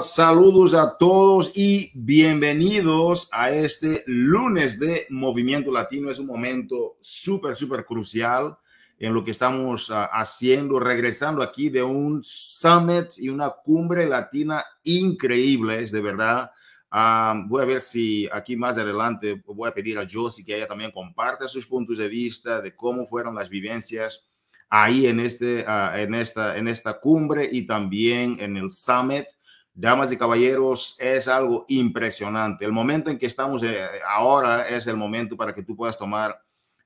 Saludos a todos y bienvenidos a este lunes de Movimiento Latino. Es un momento súper, súper crucial en lo que estamos uh, haciendo, regresando aquí de un summit y una cumbre latina increíbles, de verdad. Um, voy a ver si aquí más adelante voy a pedir a Josie que ella también comparta sus puntos de vista de cómo fueron las vivencias ahí en, este, uh, en, esta, en esta cumbre y también en el summit damas y caballeros, es algo impresionante. El momento en que estamos eh, ahora es el momento para que tú puedas tomar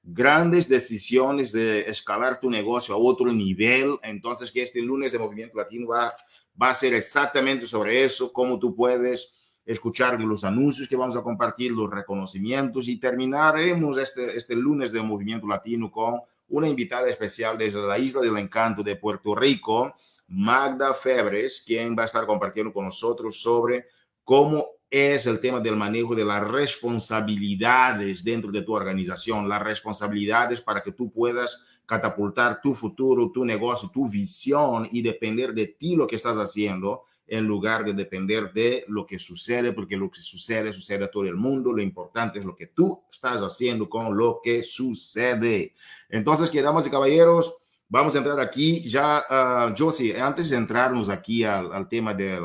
grandes decisiones de escalar tu negocio a otro nivel. Entonces, que este lunes de Movimiento Latino va, va a ser exactamente sobre eso, cómo tú puedes escuchar los anuncios que vamos a compartir, los reconocimientos y terminaremos este, este lunes de Movimiento Latino con una invitada especial desde la Isla del Encanto de Puerto Rico, Magda Febres, quien va a estar compartiendo con nosotros sobre cómo es el tema del manejo de las responsabilidades dentro de tu organización, las responsabilidades para que tú puedas catapultar tu futuro, tu negocio, tu visión y depender de ti lo que estás haciendo en lugar de depender de lo que sucede, porque lo que sucede sucede a todo el mundo. Lo importante es lo que tú estás haciendo con lo que sucede. Entonces, quedamos y caballeros, Vamos a entrar aquí ya, uh, Josie, antes de entrarnos aquí al, al, tema del...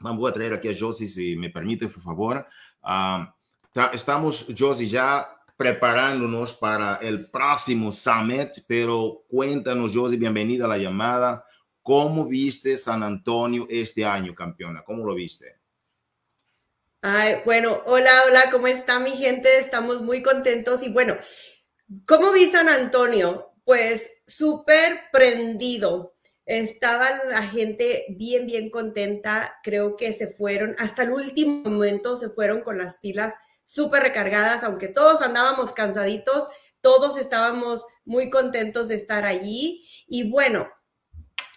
Vamos a traer aquí a Josie, si me permite, por favor. Uh, estamos, Josie, ya preparándonos para el próximo summit, pero cuéntanos, Josie, bienvenida a la llamada. ¿Cómo viste San Antonio este año, campeona? ¿Cómo lo viste? Ay, bueno, hola, hola, ¿cómo está mi gente? Estamos muy contentos y bueno, ¿cómo vi San Antonio? Pues súper prendido. Estaba la gente bien, bien contenta. Creo que se fueron, hasta el último momento se fueron con las pilas súper recargadas, aunque todos andábamos cansaditos, todos estábamos muy contentos de estar allí. Y bueno,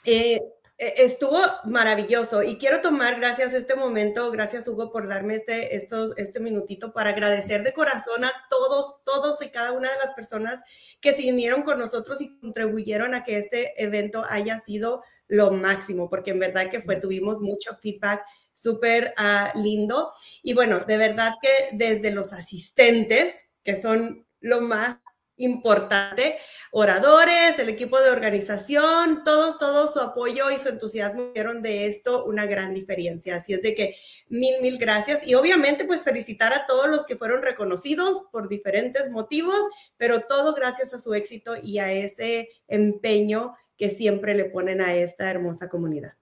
eh, estuvo maravilloso y quiero tomar gracias a este momento, gracias Hugo por darme este, estos, este minutito para agradecer de corazón a todos, todos y cada una de las personas que se unieron con nosotros y contribuyeron a que este evento haya sido lo máximo, porque en verdad que fue, tuvimos mucho feedback súper uh, lindo. Y bueno, de verdad que desde los asistentes, que son lo más importante. Oradores, el equipo de organización, todos, todo su apoyo y su entusiasmo dieron de esto una gran diferencia. Así es de que mil, mil gracias. Y obviamente, pues felicitar a todos los que fueron reconocidos por diferentes motivos, pero todo gracias a su éxito y a ese empeño que siempre le ponen a esta hermosa comunidad.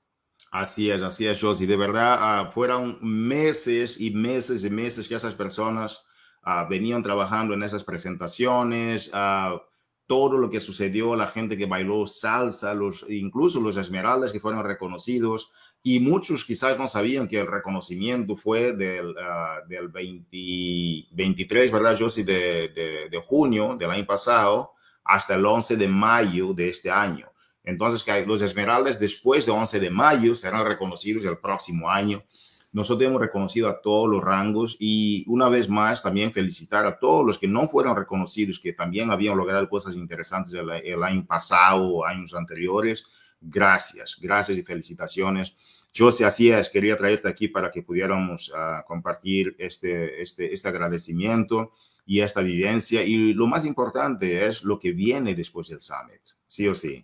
Así es, así es, Josie. De verdad, uh, fueron meses y meses y meses que esas personas uh, venían trabajando en esas presentaciones, uh, todo lo que sucedió, la gente que bailó salsa, los, incluso los esmeraldas que fueron reconocidos, y muchos quizás no sabían que el reconocimiento fue del, uh, del 20, 23, ¿verdad, Josie? De, de, de, junio del año pasado hasta el 11 de mayo de este año. Entonces, que los esmeraldas después de 11 de mayo serán reconocidos el próximo año. Nosotros hemos reconocido a todos los rangos y una vez más también felicitar a todos los que no fueron reconocidos, que también habían logrado cosas interesantes el, año pasado o años anteriores. Gracias, gracias y felicitaciones. Yo, si así es, quería traerte aquí para que pudiéramos uh, compartir este, este, este agradecimiento y esta vivencia. Y lo más importante es lo que viene después del summit, sí o sí.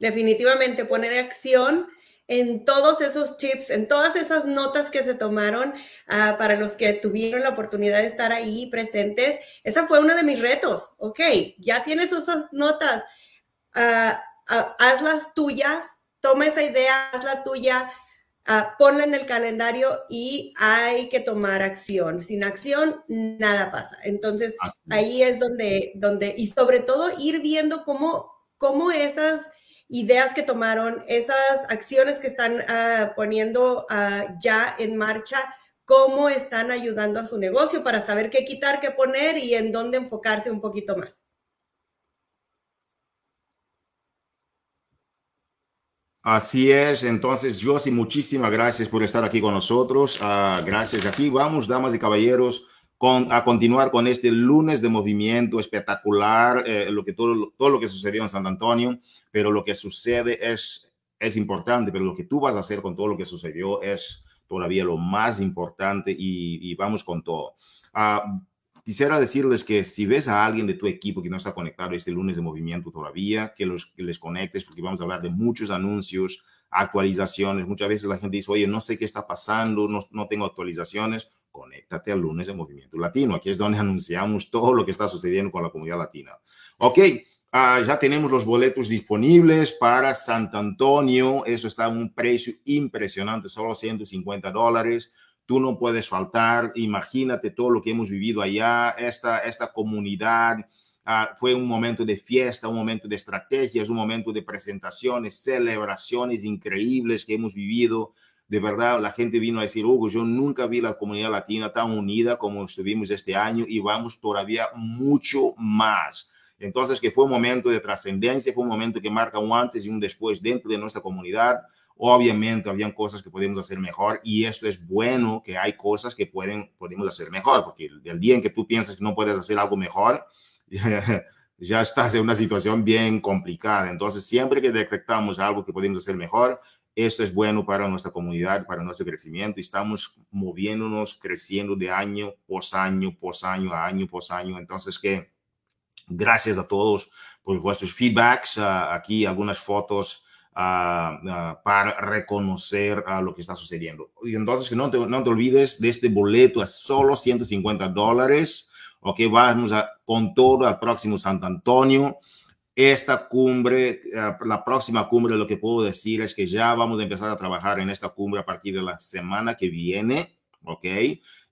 Definitivamente poner acción en todos esos tips, en todas esas notas que se tomaron uh, para los que tuvieron la oportunidad de estar ahí presentes. Esa fue uno de mis retos. Ok, ya tienes esas notas, uh, uh, hazlas tuyas, toma esa idea, hazla tuya, ponla en el calendario y hay que tomar acción. Sin acción, nada pasa. Entonces, ahí es donde, donde, y sobre todo ir viendo cómo, cómo esas ideas que tomaron, esas acciones que están uh, poniendo uh, ya en marcha, cómo están ayudando a su negocio para saber qué quitar, qué poner y en dónde enfocarse un poquito más. Así es, entonces Josie, muchísimas gracias por estar aquí con nosotros. Uh, gracias, aquí vamos, damas y caballeros a continuar con este lunes de movimiento espectacular, eh, lo que todo, todo lo que sucedió en San Antonio, pero lo que sucede es es importante, pero lo que tú vas a hacer con todo lo que sucedió es todavía lo más importante y, vamos con todo. Uh, quisiera decirles que si ves a alguien de tu equipo que no está conectado este lunes de movimiento todavía, que, los, que les conectes porque vamos a hablar de muchos anuncios, actualizaciones. Muchas veces la gente dice, oye, no sé qué está pasando, no, no tengo actualizaciones. Conéctate al lunes de Movimiento Latino. Aquí es donde anunciamos todo lo que está sucediendo con la comunidad latina. Ok, uh, ya tenemos los boletos disponibles para Sant Antonio. Eso está a un precio impresionante, solo 150 dólares. Tú no puedes faltar. Imagínate todo lo que hemos vivido allá, esta, esta comunidad Ah, fue un momento de fiesta, un momento de estrategias, un momento de presentaciones, celebraciones increíbles que hemos vivido. De verdad, la gente vino a decir, Hugo, yo nunca vi la comunidad latina tan unida como estuvimos este año y vamos todavía mucho más. Entonces, que fue un momento de trascendencia, fue un momento que marca un antes y un después dentro de nuestra comunidad. Obviamente, habían cosas que podemos hacer mejor y esto es bueno que hay cosas que pueden, podemos hacer mejor, porque el día en que tú piensas que no puedes hacer algo mejor, ya estás en una situación bien complicada. Entonces, siempre que detectamos algo que podemos hacer mejor, esto es bueno para nuestra comunidad, para nuestro crecimiento. Estamos moviéndonos, creciendo de año por año, por año, año por año. Entonces, que gracias a todos por vuestros feedbacks. Ah, aquí algunas fotos ah, ah, para reconocer lo que está sucediendo. Y entonces, que no te, no te olvides de este boleto a solo 150 dólares Ok, vamos a, con todo al próximo Santo Antonio. Esta cumbre, eh, la próxima cumbre, lo que puedo decir es que ya vamos a empezar a trabajar en esta cumbre a partir de la semana que viene, ¿ok?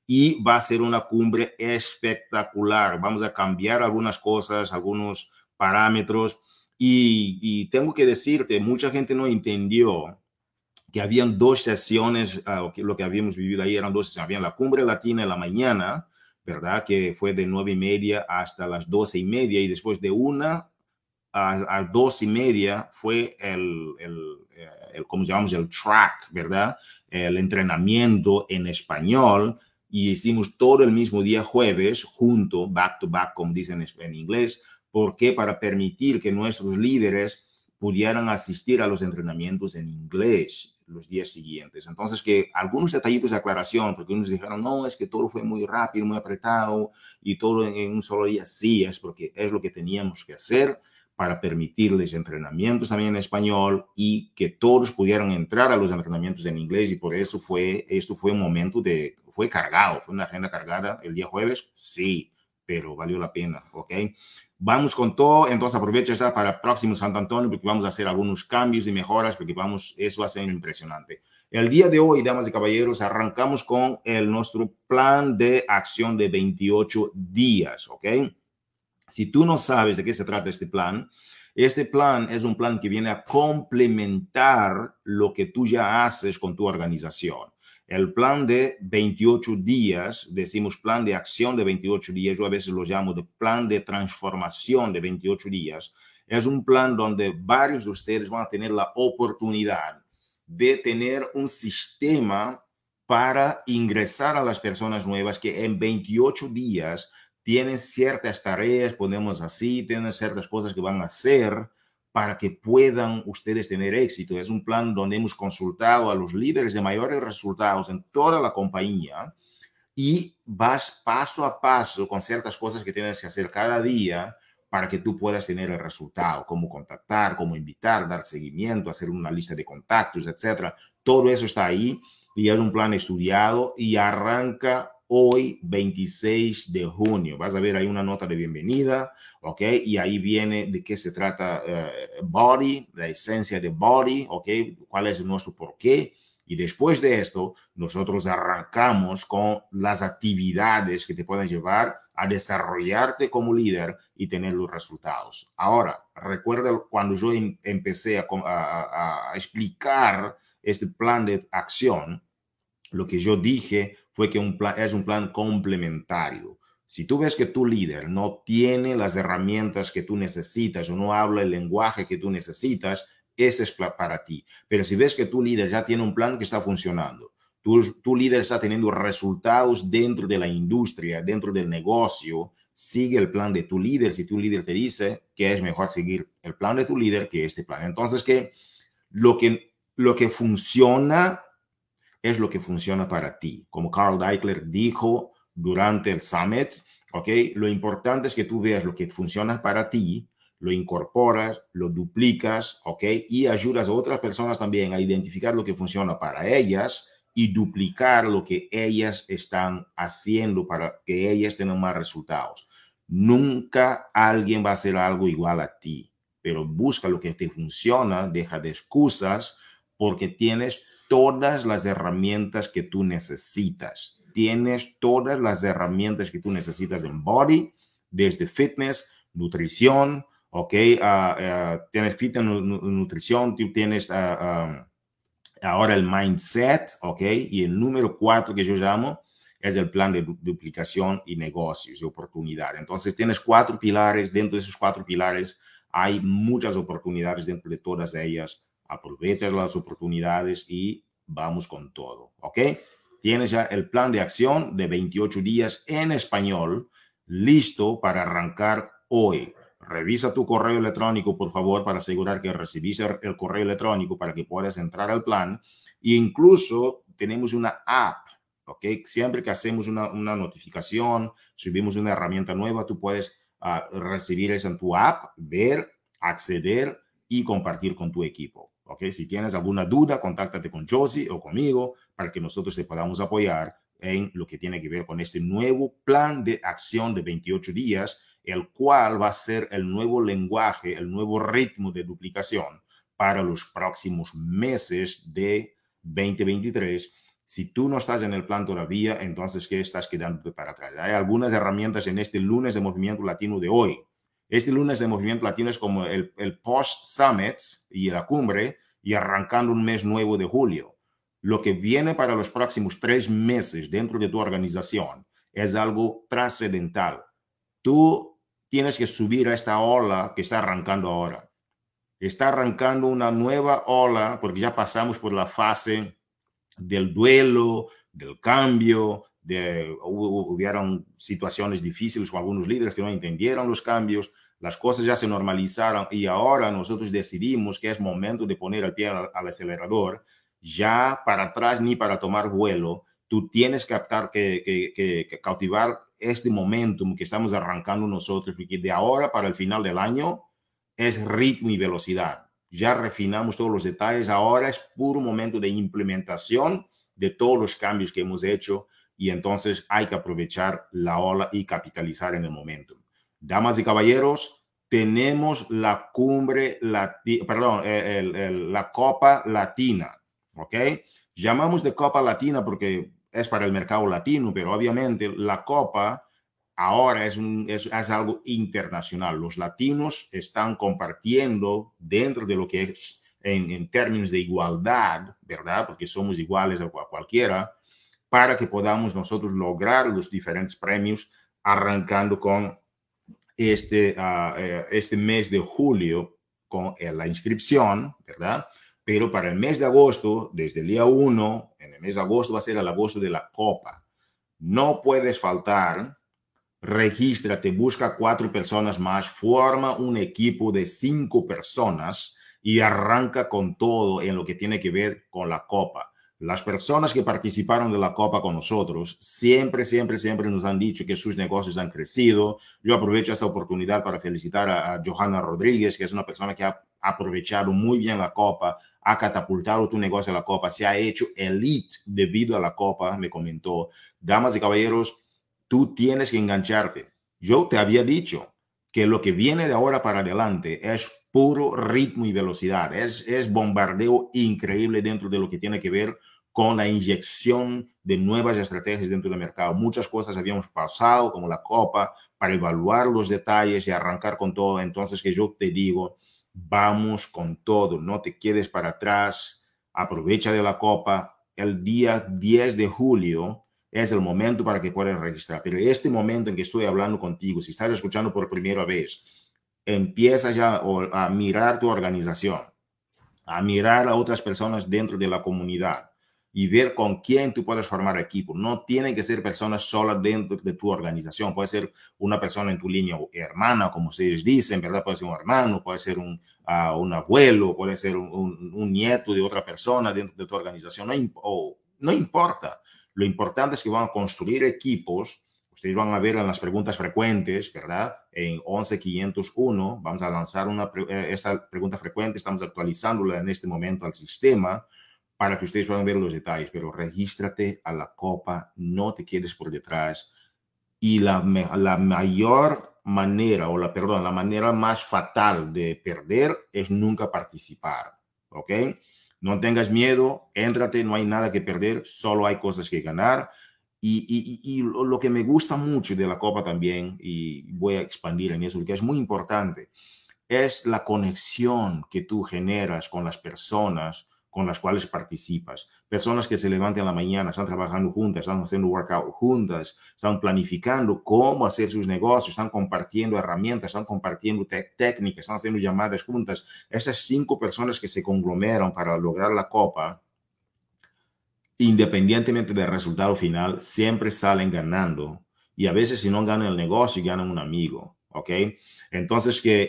Y va a ser una cumbre espectacular. Vamos a cambiar algunas cosas, algunos parámetros. Y, tengo que decirte, mucha gente no entendió que habían dos sesiones, uh, lo que habíamos vivido ahí eran dos sesiones. Había la cumbre latina en la mañana ¿verdad? Que fue de nueve y media hasta las doce y media y después de una a, dos y media fue el, el, eh, el, como llamamos, el track, ¿verdad? El entrenamiento en español y hicimos todo el mismo día jueves junto, back to back, como dicen en inglés, porque para permitir que nuestros líderes pudieran asistir a los entrenamientos en inglés los días siguientes. Entonces, que algunos detallitos de aclaración, porque unos dijeron, no, es que todo fue muy rápido, muy apretado y todo en, un solo día. Sí, es porque es lo que teníamos que hacer para permitirles entrenamientos también en español y que todos pudieran entrar a los entrenamientos en inglés y por eso fue, esto fue un momento de, fue cargado, fue una agenda cargada el día jueves, sí, pero valió la pena, ¿ok? Vamos con todo, entonces aprovecha ya para el próximo Santo Antonio porque vamos a hacer algunos cambios y mejoras porque vamos, eso va a ser impresionante. El día de hoy, damas y caballeros, arrancamos con el, nuestro plan de acción de 28 días, ¿ok? Si tú no sabes de qué se trata este plan, este plan es un plan que viene a complementar lo que tú ya haces con tu organización. El plan de 28 días, decimos plan de acción de 28 días, yo a veces lo llamo de plan de transformación de 28 días, es un plan donde varios de ustedes van a tener la oportunidad de tener un sistema para ingresar a las personas nuevas que en 28 días tienen ciertas tareas, ponemos así, tienen ciertas cosas que van a hacer para que puedan ustedes tener éxito. Es un plan donde hemos consultado a los líderes de mayores resultados en toda la compañía y vas paso a paso con ciertas cosas que tienes que hacer cada día para que tú puedas tener el resultado, cómo contactar, cómo invitar, dar seguimiento, hacer una lista de contactos, etcétera. Todo eso está ahí y es un plan estudiado y arranca hoy 26 de junio. Vas a ver ahí una nota de bienvenida, ¿ok? Y ahí viene de qué se trata uh, Body, la esencia de Body, ¿ok? ¿Cuál es nuestro porqué? Y después de esto, nosotros arrancamos con las actividades que te pueden llevar a desarrollarte como líder y tener los resultados. Ahora, recuerda cuando yo em empecé a explicar este plan de acción, lo que yo dije fue que es un plan complementario. Si tú ves que tu líder no tiene las herramientas que tú necesitas o no habla el lenguaje que tú necesitas, ese es para ti. Pero si ves que tu líder ya tiene un plan que está funcionando, tu, tu líder está teniendo resultados dentro de la industria, dentro del negocio, sigue el plan de tu líder. Si tu líder te dice que es mejor seguir el plan de tu líder que este plan. Entonces, que Lo que, lo que funciona es lo que funciona para ti. Como Carl Deichler dijo durante el summit, ¿ok? Lo importante es que tú veas lo que funciona para ti, lo incorporas, lo duplicas, ¿ok? Y ayudas a otras personas también a identificar lo que funciona para ellas y duplicar lo que ellas están haciendo para que ellas tengan más resultados. Nunca alguien va a hacer algo igual a ti, pero busca lo que te funciona, deja de excusas, porque tienes todas las herramientas que tú necesitas. Tienes todas las herramientas que tú necesitas en body, desde fitness, nutrición, ok, uh, tienes fitness, nutrición, tú tienes uh, ahora el mindset, ok, y el número cuatro que yo llamo es el plan de duplicación y negocios y oportunidad. Entonces tienes cuatro pilares, dentro de esos cuatro pilares hay muchas oportunidades dentro de todas ellas aprovechas las oportunidades y vamos con todo, ¿ok? Tienes ya el plan de acción de 28 días en español listo para arrancar hoy. Revisa tu correo electrónico, por favor, para asegurar que recibiste el correo electrónico para que puedas entrar al plan. E incluso tenemos una app, ¿ok? Siempre que hacemos una, notificación, subimos una herramienta nueva, tú puedes uh, recibir eso en tu app, ver, acceder y compartir con tu equipo. ¿Ok? Si tienes alguna duda, contáctate con Josie o conmigo para que nosotros te podamos apoyar en lo que tiene que ver con este nuevo plan de acción de 28 días, el cual va a ser el nuevo lenguaje, el nuevo ritmo de duplicación para los próximos meses de 2023. Si tú no estás en el plan todavía, entonces, ¿qué estás quedando para atrás? Hay algunas herramientas en este lunes de Movimiento Latino de hoy este lunes de Movimiento Latino es como el, el post-summit y la cumbre y arrancando un mes nuevo de julio. Lo que viene para los próximos tres meses dentro de tu organización es algo trascendental. Tú tienes que subir a esta ola que está arrancando ahora. Está arrancando una nueva ola porque ya pasamos por la fase del duelo, del cambio, de, hubieron situaciones difíciles con algunos líderes que no entendieron los cambios, las cosas ya se normalizaron y ahora nosotros decidimos que es momento de poner el pie al, acelerador, ya para atrás ni para tomar vuelo, tú tienes que captar, que, que, que, cautivar este momentum que estamos arrancando nosotros, porque de ahora para el final del año es ritmo y velocidad. Ya refinamos todos los detalles, ahora es puro momento de implementación de todos los cambios que hemos hecho y entonces hay que aprovechar la ola y capitalizar en el momento. Damas y caballeros, tenemos la cumbre, latina, perdón, la Copa Latina, ¿ok? Llamamos de Copa Latina porque es para el mercado latino, pero obviamente la Copa ahora es, un, es, algo internacional. Los latinos están compartiendo dentro de lo que es en, en términos de igualdad, ¿verdad? Porque somos iguales a cualquiera para que podamos nosotros lograr los diferentes premios, arrancando con este, uh, este mes de julio con eh, la inscripción, ¿verdad? Pero para el mes de agosto, desde el día 1, en el mes de agosto va a ser el agosto de la Copa. No puedes faltar, regístrate, busca cuatro personas más, forma un equipo de cinco personas y arranca con todo en lo que tiene que ver con la Copa. Las personas que participaron de la Copa con nosotros siempre, siempre, siempre nos han dicho que sus negocios han crecido. Yo aprovecho esta oportunidad para felicitar a, Johanna Rodríguez, que es una persona que ha aprovechado muy bien la Copa, ha catapultado tu negocio a la Copa, se ha hecho elite debido a la Copa, me comentó. Damas y caballeros, tú tienes que engancharte. Yo te había dicho que lo que viene de ahora para adelante es puro ritmo y velocidad. Es, es bombardeo increíble dentro de lo que tiene que ver con la inyección de nuevas estrategias dentro del mercado. Muchas cosas habíamos pasado, como la copa, para evaluar los detalles y arrancar con todo. Entonces, que yo te digo, vamos con todo, no te quedes para atrás, aprovecha de la copa. El día 10 de julio es el momento para que puedas registrar. Pero este momento en que estoy hablando contigo, si estás escuchando por primera vez, empieza ya a mirar tu organización, a mirar a otras personas dentro de la comunidad y ver con quién tú puedes formar equipo. No tienen que ser personas solas dentro de tu organización. Puede ser una persona en tu línea hermana, como ustedes dicen, ¿verdad? Puede ser un hermano, puede ser un, uh, un abuelo, puede ser un, un, un, nieto de otra persona dentro de tu organización. No, o, no importa. Lo importante es que van a construir equipos. Ustedes van a ver en las preguntas frecuentes, ¿verdad? En 11501 vamos a lanzar una, eh, esta pregunta frecuente, estamos actualizándola en este momento al sistema para que ustedes puedan ver los detalles, pero regístrate a la copa, no te quedes por detrás. Y la, la mayor manera, o la, perdón, la manera más fatal de perder es nunca participar, ¿ok? No tengas miedo, éntrate, no hay nada que perder, solo hay cosas que ganar. Y, y, lo que me gusta mucho de la Copa también, y voy a expandir en eso, porque es muy importante, es la conexión que tú generas con las personas con las cuales participas. Personas que se levantan en la mañana, están trabajando juntas, están haciendo workout juntas, están planificando cómo hacer sus negocios, están compartiendo herramientas, están compartiendo técnicas, están haciendo llamadas juntas. Esas cinco personas que se conglomeran para lograr la copa, independientemente del resultado final, siempre salen ganando. Y a veces si no ganan el negocio, ganan un amigo. ¿Ok? Entonces que...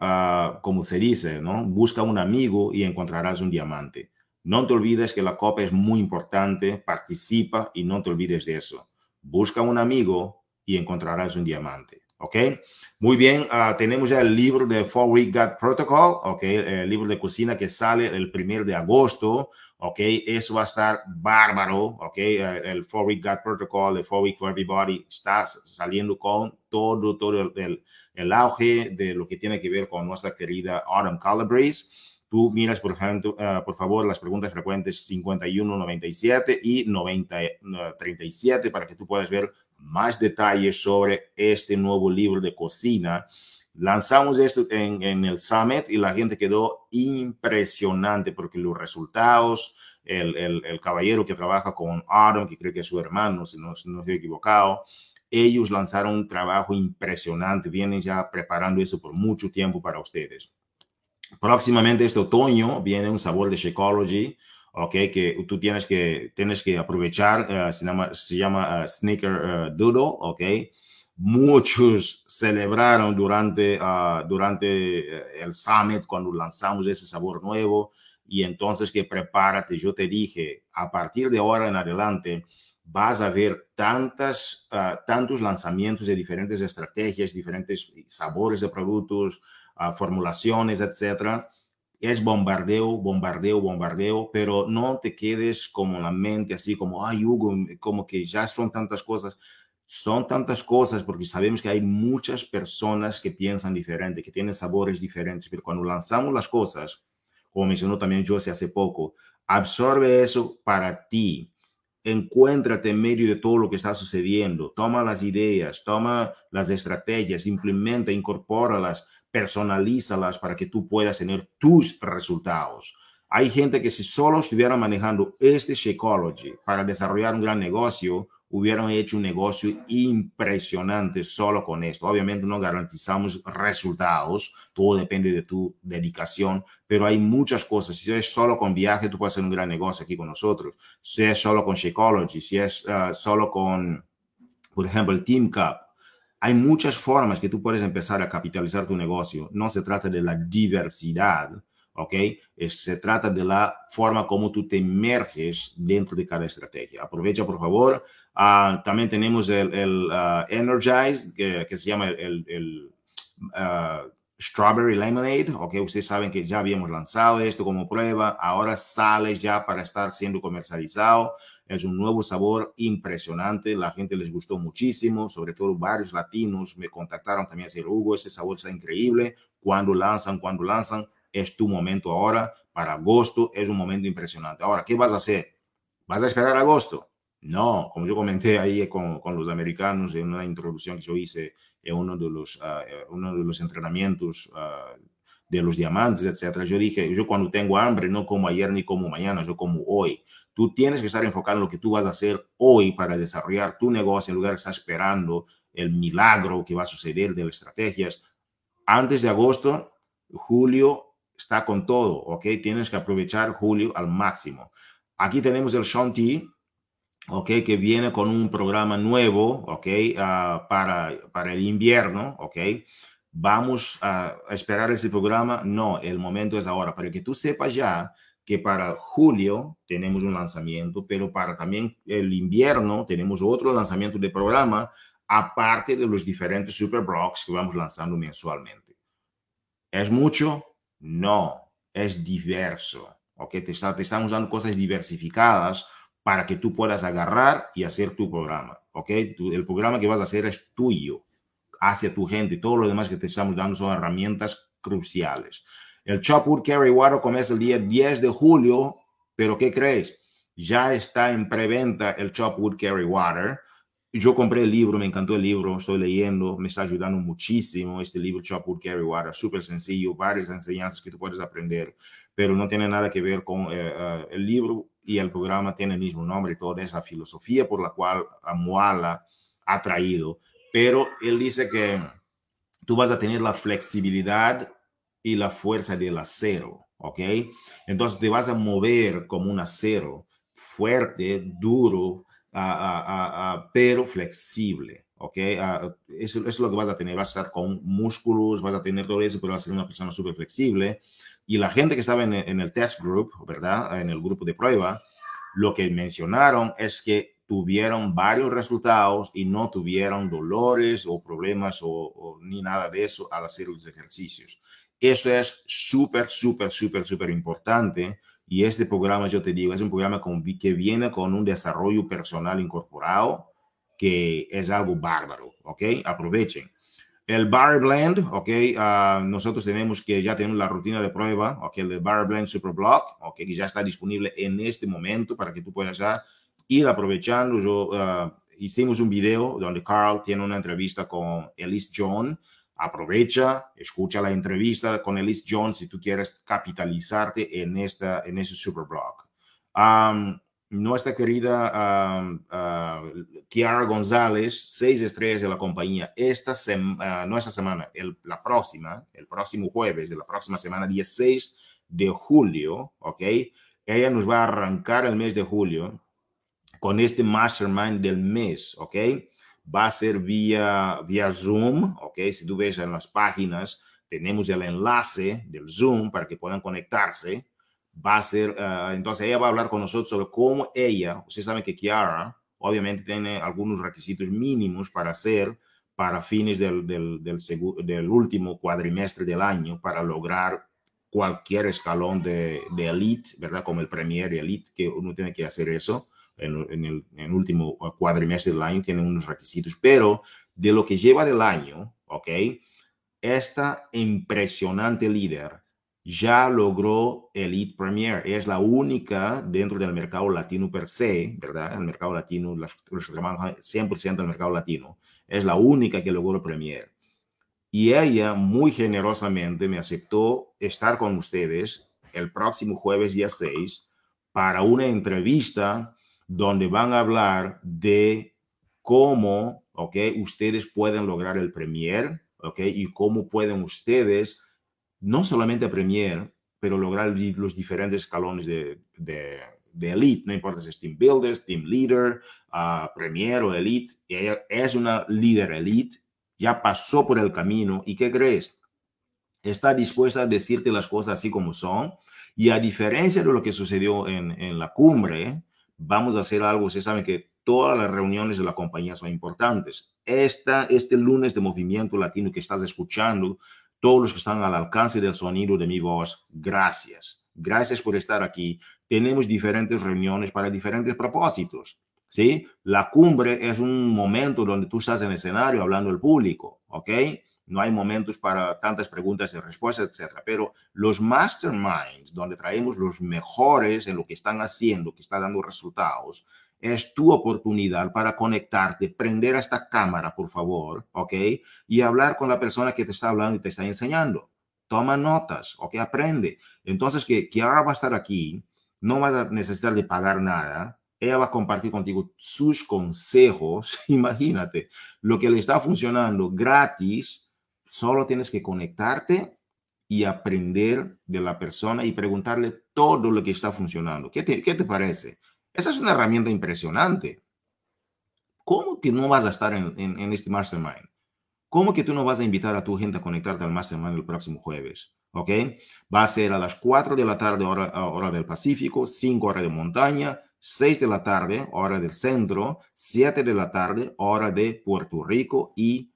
uh, como se dice, ¿no? Busca un amigo y encontrarás un diamante. No te olvides que la copa es muy importante, participa y no te olvides de eso. Busca un amigo y encontrarás un diamante. ¿Ok? Muy bien, uh, tenemos ya el libro de Four Week Gut Protocol, ¿ok? El libro de cocina que sale el primer de agosto, ¿ok? Eso va a estar bárbaro, ¿ok? El Four Week Gut Protocol, el Four Week for Everybody está saliendo con todo, todo el el auge de lo que tiene que ver con nuestra querida Autumn Calabrese. Tú miras, por ejemplo, uh, por favor, las preguntas frecuentes 51, 97 y 90, 37 para que tú puedas ver más detalles sobre este nuevo libro de cocina. Lanzamos esto en, en el Summit y la gente quedó impresionante porque los resultados, el, el, el caballero que trabaja con Autumn, que cree que es su hermano, si no, si no estoy equivocado, ellos lanzaron un trabajo impresionante, vienen ya preparando eso por mucho tiempo para ustedes. Próximamente este otoño viene un sabor de Shakeology, ok, que tú tienes que, tienes que aprovechar, uh, se llama, se llama uh, Sneaker uh, Doodle, ok. Muchos celebraron durante, durante el summit cuando lanzamos ese sabor nuevo y entonces que prepárate, yo te dije, a partir de ahora en adelante, vas a ver tantas, uh, tantos lanzamientos de diferentes estrategias, diferentes sabores de productos, uh, formulaciones, etcétera. Es bombardeo, bombardeo, bombardeo, pero no te quedes como la mente así como, ay, Hugo, como que ya son tantas cosas. Son tantas cosas porque sabemos que hay muchas personas que piensan diferente, que tienen sabores diferentes, pero cuando lanzamos las cosas, como mencionó también José hace poco, absorbe eso para ti, encuéntrate en medio de todo lo que está sucediendo, toma las ideas, toma las estrategias, implementa, incorpóralas, personalízalas para que tú puedas tener tus resultados. Hay gente que si solo estuviera manejando este Shakeology para desarrollar un gran negocio, hubieran hecho un negocio impresionante solo con esto. Obviamente no garantizamos resultados, todo depende de tu dedicación, pero hay muchas cosas. Si es solo con viaje, tú puedes hacer un gran negocio aquí con nosotros. Si es solo con Shakeology, si es uh, solo con, por ejemplo, el Team Cup, hay muchas formas que tú puedes empezar a capitalizar tu negocio. No se trata de la diversidad, ¿ok? Se trata de la forma como tú te emerges dentro de cada estrategia. Aprovecha, por favor, Uh, también tenemos el, el uh, Energize, que, que, se llama el, el uh, Strawberry Lemonade. Ok, ustedes saben que ya habíamos lanzado esto como prueba. Ahora sale ya para estar siendo comercializado. Es un nuevo sabor impresionante. La gente les gustó muchísimo, sobre todo varios latinos me contactaron también a decir, Hugo, ese sabor está increíble. Cuando lanzan, cuando lanzan, es tu momento ahora. Para agosto es un momento impresionante. Ahora, ¿qué vas a hacer? ¿Vas a esperar agosto? No, como yo comenté ahí con, con, los americanos en una introducción que yo hice en uno de los, uh, uno de los entrenamientos uh, de los diamantes, etcétera, yo dije, yo cuando tengo hambre no como ayer ni como mañana, yo como hoy. Tú tienes que estar enfocado en lo que tú vas a hacer hoy para desarrollar tu negocio en lugar de estar esperando el milagro que va a suceder de las estrategias. Antes de agosto, julio está con todo, ¿ok? Tienes que aprovechar julio al máximo. Aquí tenemos el Shanti, ok, que viene con un programa nuevo, ok, uh, para, para el invierno, ok. Vamos a esperar ese programa. No, el momento es ahora, para que tú sepas ya que para julio tenemos un lanzamiento, pero para también el invierno tenemos otro lanzamiento de programa, aparte de los diferentes super blocks que vamos lanzando mensualmente. ¿Es mucho? No, es diverso. ¿ok? Te, está, te estamos dando cosas diversificadas para que tú puedas agarrar y hacer tu programa. ¿ok? el programa que vas a hacer es tuyo, hacia tu gente. Todo lo demás que te estamos dando son herramientas cruciales. El Chopwood Carry Water comienza el día 10 de julio, pero ¿qué crees? Ya está en preventa el Chopwood Carry Water. Yo compré el libro, me encantó el libro, estoy leyendo, me está ayudando muchísimo este libro Chopwood Carry Water, súper sencillo, varias enseñanzas que tú puedes aprender, pero no tiene nada que ver con eh, eh, el libro y el programa tiene el mismo nombre, toda esa filosofía por la cual Amuala ha traído, pero él dice que tú vas a tener la flexibilidad y la fuerza del acero, ¿ok? Entonces te vas a mover como un acero, fuerte, duro, pero flexible, ¿ok? eso, es lo que vas a tener, vas a estar con músculos, vas a tener todo eso, pero vas a ser una persona súper flexible. Y la gente que estaba en, el test group, ¿verdad? En el grupo de prueba, lo que mencionaron es que tuvieron varios resultados y no tuvieron dolores o problemas o, ni nada de eso al hacer los ejercicios. Eso es súper, súper, súper, súper importante. Y este programa, yo te digo, es un programa que viene con un desarrollo personal incorporado que es algo bárbaro, ¿ok? Aprovechen. El Bar Blend, ¿ok? Uh, nosotros tenemos que ya tenemos la rutina de prueba, ¿ok? El Bar Blend Super Block, ¿ok? Que ya está disponible en este momento para que tú puedas ya ir aprovechando. Yo uh, hicimos un video donde Carl tiene una entrevista con Elise John, aprovecha, escucha la entrevista con Elise Jones si tú quieres capitalizarte en, esta, en ese superblog. Um, nuestra querida um, uh, Kiara González, seis estrellas de la compañía, esta semana, uh, no esta semana, el, la próxima, el próximo jueves de la próxima semana, 16 de julio, ¿ok? Ella nos va a arrancar el mes de julio con este mastermind del mes, ¿ok? va a ser vía, vía Zoom, ¿ok? Si tú ves en las páginas, tenemos el enlace del Zoom para que puedan conectarse. Va a ser, uh, entonces ella va a hablar con nosotros sobre cómo ella, ustedes saben que Kiara, obviamente tiene algunos requisitos mínimos para hacer para fines del, del, del, del último cuadrimestre del año para lograr cualquier escalón de, de elite, ¿verdad? Como el Premier y Elite, que uno tiene que hacer eso en, el, último cuadrimestre del año, tienen unos requisitos, pero de lo que lleva del año, ¿ok? Esta impresionante líder ya logró Elite Premier. Es la única dentro del mercado latino per se, ¿verdad? El mercado latino, los, que trabajan 100% del mercado latino, es la única que logró Premier. Y ella muy generosamente me aceptó estar con ustedes el próximo jueves día 6 para una entrevista donde van a hablar de cómo, ¿ok? Ustedes pueden lograr el Premier, ¿ok? Y cómo pueden ustedes, no solamente Premier, pero lograr los diferentes escalones de, de, Elite, no importa si es Team Builders, Team Leader, uh, Premier o Elite, es una líder Elite, ya pasó por el camino y ¿qué crees? Está dispuesta a decirte las cosas así como son y a diferencia de lo que sucedió en, en la cumbre, vamos a hacer algo. Ustedes saben que todas las reuniones de la compañía son importantes. Esta, este lunes de Movimiento Latino que estás escuchando, todos los que están al alcance del sonido de mi voz, gracias. Gracias por estar aquí. Tenemos diferentes reuniones para diferentes propósitos. ¿sí? La cumbre es un momento donde tú estás en escenario hablando al público, ¿ok? no hay momentos para tantas preguntas y respuestas, etcétera. Pero los masterminds, donde traemos los mejores en lo que están haciendo, que está dando resultados, es tu oportunidad para conectarte, prender esta cámara, por favor, ¿ok? Y hablar con la persona que te está hablando y te está enseñando. Toma notas, ¿ok? Aprende. Entonces, que, que ahora va a estar aquí, no vas a necesitar de pagar nada, ella va a compartir contigo sus consejos. Imagínate lo que le está funcionando gratis Solo tienes que conectarte y aprender de la persona y preguntarle todo lo que está funcionando. ¿Qué te, qué te parece? Esa es una herramienta impresionante. ¿Cómo que no vas a estar en, en, este mastermind? ¿Cómo que tú no vas a invitar a tu gente a conectarte al mastermind el próximo jueves? ¿Ok? Va a ser a las 4 de la tarde, hora, hora del Pacífico, 5 horas de montaña, 6 de la tarde, hora del centro, 7 de la tarde, hora de Puerto Rico y,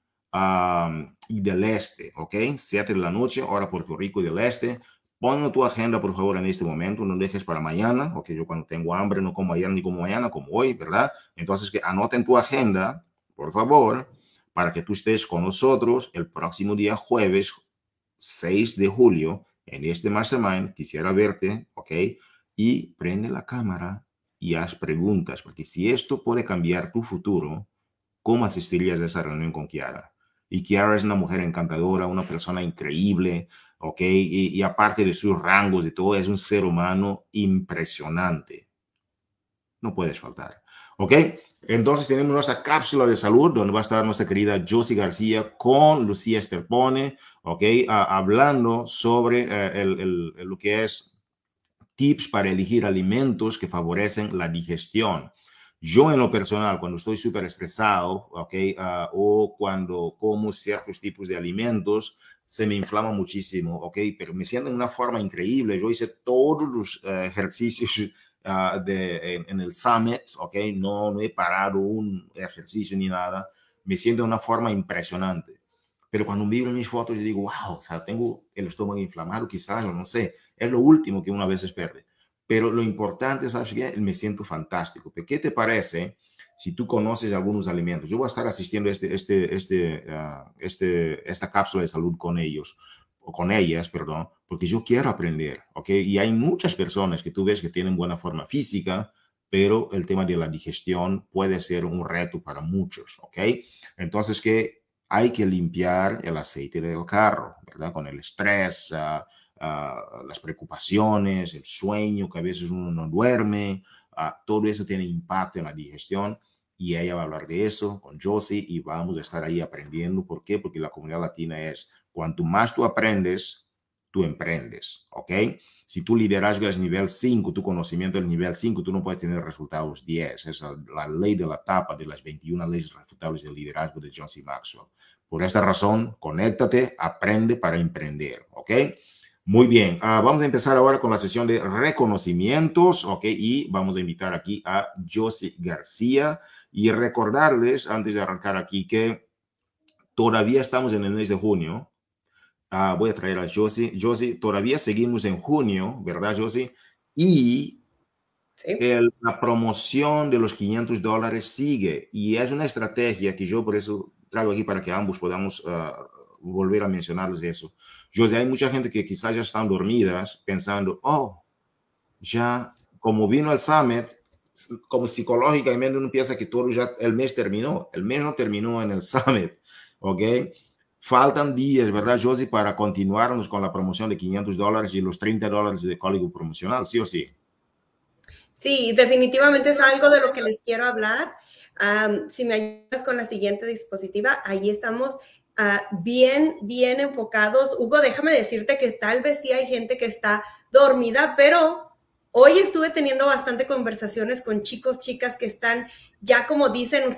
y del este, ¿ok? 7 de la noche, hora Puerto Rico y del este. Pon tu agenda, por favor, en este momento, no dejes para mañana, ok, yo cuando tengo hambre no como ayer ni como mañana, como hoy, ¿verdad? Entonces, que anoten tu agenda, por favor, para que tú estés con nosotros el próximo día jueves 6 de julio en este mastermind. Quisiera verte, ok, y prende la cámara y haz preguntas, porque si esto puede cambiar tu futuro, ¿cómo asistirías a esa reunión con Kiara? Y Kiara es una mujer encantadora, una persona increíble, ¿ok? Y, aparte de sus rangos y todo, es un ser humano impresionante. No puedes faltar, ¿ok? Entonces tenemos nuestra cápsula de salud donde va a estar nuestra querida Josie García con Lucía Esterpone, ¿ok? hablando sobre eh, lo que es tips para elegir alimentos que favorecen la digestión. Yo en lo personal, cuando estoy súper estresado, ¿ok? Ah, o cuando como ciertos tipos de alimentos, se me inflama muchísimo, ¿ok? Pero me siento de una forma increíble. Yo hice todos los eh, ejercicios uh, de, en, el summit, ¿ok? No, no he parado un ejercicio ni nada. Me siento de una forma impresionante. Pero cuando miro mis fotos, yo digo, wow, o sea, tengo el estómago inflamado, quizás, o no sé. Es lo último que una vez se pierde. Pero lo importante, ¿sabes qué? Me siento fantástico. ¿Qué te parece si tú conoces algunos alimentos. Yo voy a estar asistiendo a este, este, este, ah, este, esta cápsula de salud con ellos, o con ellas, perdón, porque yo quiero aprender, ¿ok? Y hay muchas personas que tú ves que tienen buena forma física, pero el tema de la digestión puede ser un reto para muchos, ¿ok? Entonces, que hay que limpiar el aceite del carro, ¿verdad? Con el estrés, uh, uh, las preocupaciones, el sueño, que a veces uno no duerme, uh, todo eso tiene impacto en la digestión y ella va a hablar de eso con Josie y vamos a estar ahí aprendiendo. ¿Por qué? Porque la comunidad latina es, cuanto más tú aprendes, tú emprendes, ¿ok? Si tu liderazgo es nivel 5, tu conocimiento es nivel 5, tú no puedes tener resultados 10. Es la ley de la tapa de las 21 leyes refutables del liderazgo de John C. Maxwell. Por esta razón, conéctate, aprende para emprender, ¿ok? Muy bien, uh, vamos a empezar ahora con la sesión de reconocimientos, ¿ok? Y vamos a invitar aquí a Josie García. Y recordarles, antes de arrancar aquí, que todavía estamos en el mes de junio. Ah, voy a traer a Josie. Josie, todavía seguimos en junio, ¿verdad, Josie? Y la promoción de los 500 dólares sigue. Y es una estrategia que yo por eso traigo aquí para que ambos podamos ah, volver a mencionarles eso. Josie, hay mucha gente que quizás ya están dormidas pensando, oh, ya como vino el summit, como psicológicamente uno piensa que todo ya el mes terminó. El mes no terminó en el summit, ¿ok? Faltan días, ¿verdad, Josie, para continuarnos con la promoción de 500 dólares y los 30 dólares de código promocional, ¿sí o sí? Sí, definitivamente es algo de lo que les quiero hablar. si me ayudas con la siguiente dispositiva, ahí estamos ah, bien, bien enfocados. Hugo, déjame decirte que tal vez sí hay gente que está dormida, pero Hoy estuve teniendo bastante conversaciones con chicos, chicas que están ya, como dicen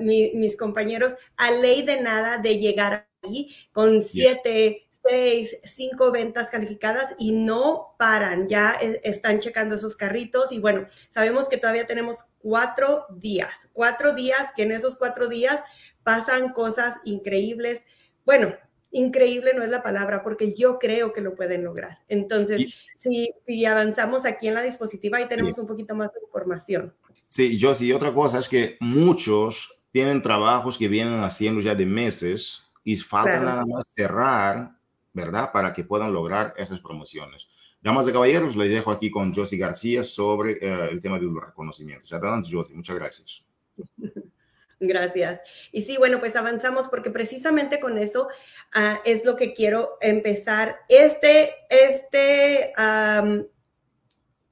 mis compañeros, a ley de nada de llegar ahí con siete, seis, cinco ventas calificadas y no paran, ya e, están checando esos carritos y bueno, sabemos que todavía tenemos cuatro días, cuatro días que en esos cuatro días pasan cosas increíbles. Bueno, increíble no es la palabra, porque yo creo que lo pueden lograr. Entonces, si, si avanzamos aquí en la dispositiva, ahí tenemos un poquito más de información. Sí, yo sí, otra cosa es que muchos tienen trabajos que vienen haciendo ya de meses y falta nada más cerrar, ¿verdad? Para que puedan lograr esas promociones. Damas de caballeros, les dejo aquí con Josie García sobre eh, el tema de los reconocimientos. Adelante, Josie, muchas gracias. Gracias. Y sí, bueno, pues avanzamos porque precisamente con eso ah, es lo que quiero empezar. Este, este,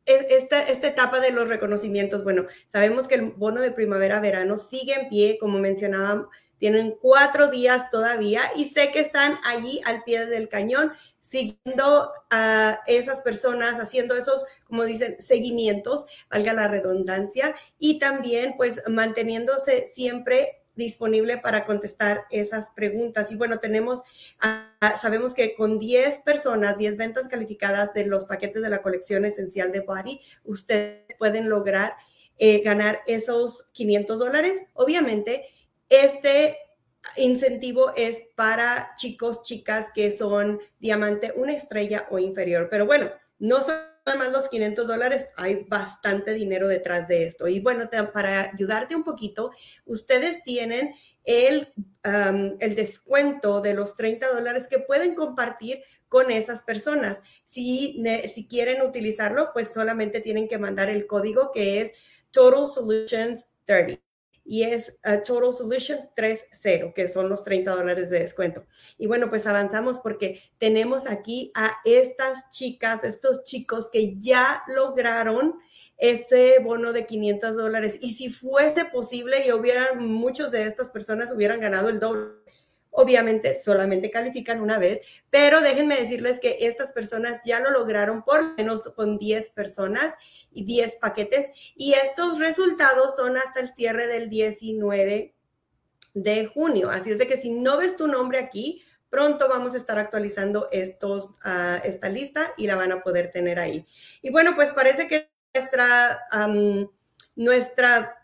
esta, esta etapa de los reconocimientos, bueno, sabemos que el bono de primavera-verano sigue en pie, como mencionaba, Tienen cuatro días todavía y sé que están allí al pie del cañón siguiendo a esas personas, haciendo esos, como dicen, seguimientos, valga la redundancia, y también pues manteniéndose siempre disponible para contestar esas preguntas. Y bueno, tenemos, ah, sabemos que con 10 personas, 10 ventas calificadas de los paquetes de la colección esencial de Body, ustedes pueden lograr eh, ganar esos 500 dólares. Obviamente, este incentivo es para chicos, chicas que son diamante, una estrella o inferior. Pero bueno, no son más los 500 dólares, hay bastante dinero detrás de esto. Y bueno, para ayudarte un poquito, ustedes tienen el, el descuento de los 30 dólares que pueden compartir con esas personas. Si, si quieren utilizarlo, pues solamente tienen que mandar el código que es Total Solutions 30 y es Total Solution 3.0, que son los 30 dólares de descuento. Y bueno, pues avanzamos porque tenemos aquí a estas chicas, estos chicos que ya lograron este bono de 500 dólares. Y si fuese posible y hubiera muchos de estas personas hubieran ganado el doble Obviamente solamente califican una vez, pero déjenme decirles que estas personas ya lo lograron por menos con 10 personas y 10 paquetes y estos resultados son hasta el cierre del 19 de junio. Así es de que si no ves tu nombre aquí, pronto vamos a estar actualizando estos, uh, esta lista y la van a poder tener ahí. Y bueno, pues parece que nuestra, nuestra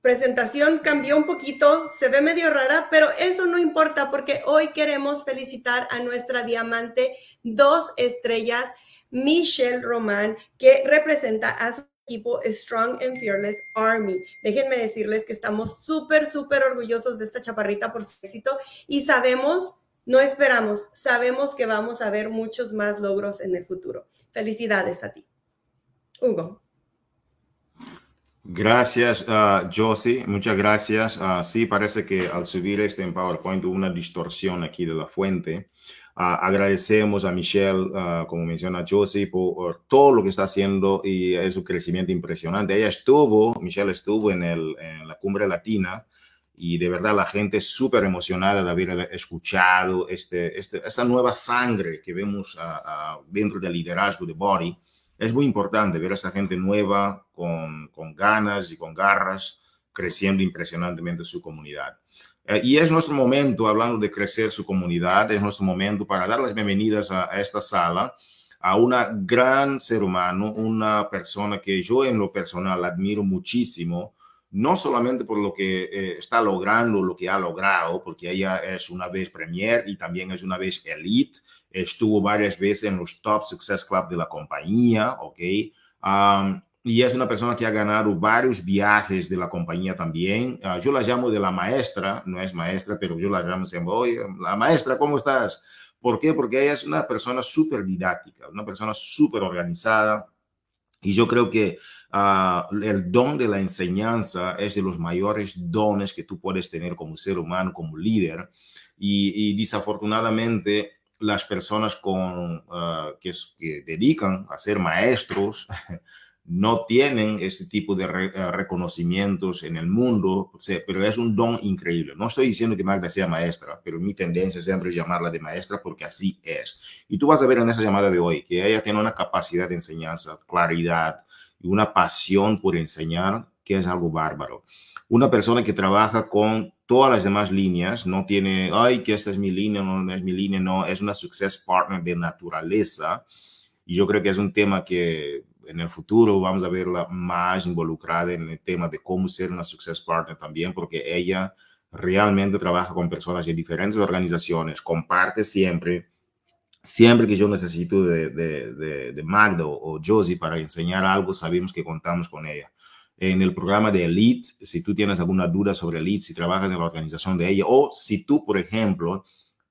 presentación cambió un poquito, se ve medio rara, pero eso no importa porque hoy queremos felicitar a nuestra diamante dos estrellas, Michelle Román, que representa a su equipo Strong and Fearless Army. Déjenme decirles que estamos súper, súper orgullosos de esta chaparrita por su éxito y sabemos, no esperamos, sabemos que vamos a ver muchos más logros en el futuro. Felicidades a ti. Hugo. Gracias, uh, Josie. Muchas gracias. Uh, sí, parece que al subir este en PowerPoint hubo una distorsión aquí de la fuente. Uh, agradecemos a Michelle, como menciona Josie, por, todo lo que está haciendo y es un crecimiento impresionante. Ella estuvo, Michelle estuvo en, la cumbre latina y de verdad la gente súper emocionada de haber escuchado este, este, esta nueva sangre que vemos dentro del liderazgo de Body es muy importante ver a esa gente nueva, con, con ganas y con garras, creciendo impresionantemente su comunidad. Eh, y es nuestro momento, hablando de crecer su comunidad, es nuestro momento para dar las bienvenidas a, esta sala a una gran ser humano, una persona que yo en lo personal admiro muchísimo, no solamente por lo que eh, está logrando, lo que ha logrado, porque ella es una vez premier y también es una vez elite, estuvo varias veces en los Top Success Club de la compañía, ¿ok? y es una persona que ha ganado varios viajes de la compañía también. Ah, yo la llamo de la maestra, no es maestra, pero yo la llamo siempre, oye, la maestra, ¿cómo estás? ¿Por qué? Porque ella es una persona súper didáctica, una persona súper organizada. Y yo creo que ah, el don de la enseñanza es de los mayores dones que tú puedes tener como ser humano, como líder. Y, y desafortunadamente, las personas con, ah, que, que, dedican a ser maestros no tienen ese tipo de ah, reconocimientos en el mundo, pero es un don increíble. No estoy diciendo que Magda sea maestra, pero mi tendencia siempre es llamarla de maestra porque así es. Y tú vas a ver en esa llamada de hoy que ella tiene una capacidad de enseñanza, claridad y una pasión por enseñar que es algo bárbaro. Una persona que trabaja con todas las demás líneas, no tiene, ay, que esta es mi línea, no, es mi línea, no, es una success partner de naturaleza. Y yo creo que es un tema que en el futuro vamos a verla más involucrada en el tema de cómo ser una success partner también, porque ella realmente trabaja con personas de diferentes organizaciones, comparte siempre, siempre que yo necesito de, de, de, de Magda o Josie para enseñar algo, sabemos que contamos con ella en el programa de Elite, si tú tienes alguna duda sobre Elite, si trabajas en la organización de ella, o si tú, por ejemplo,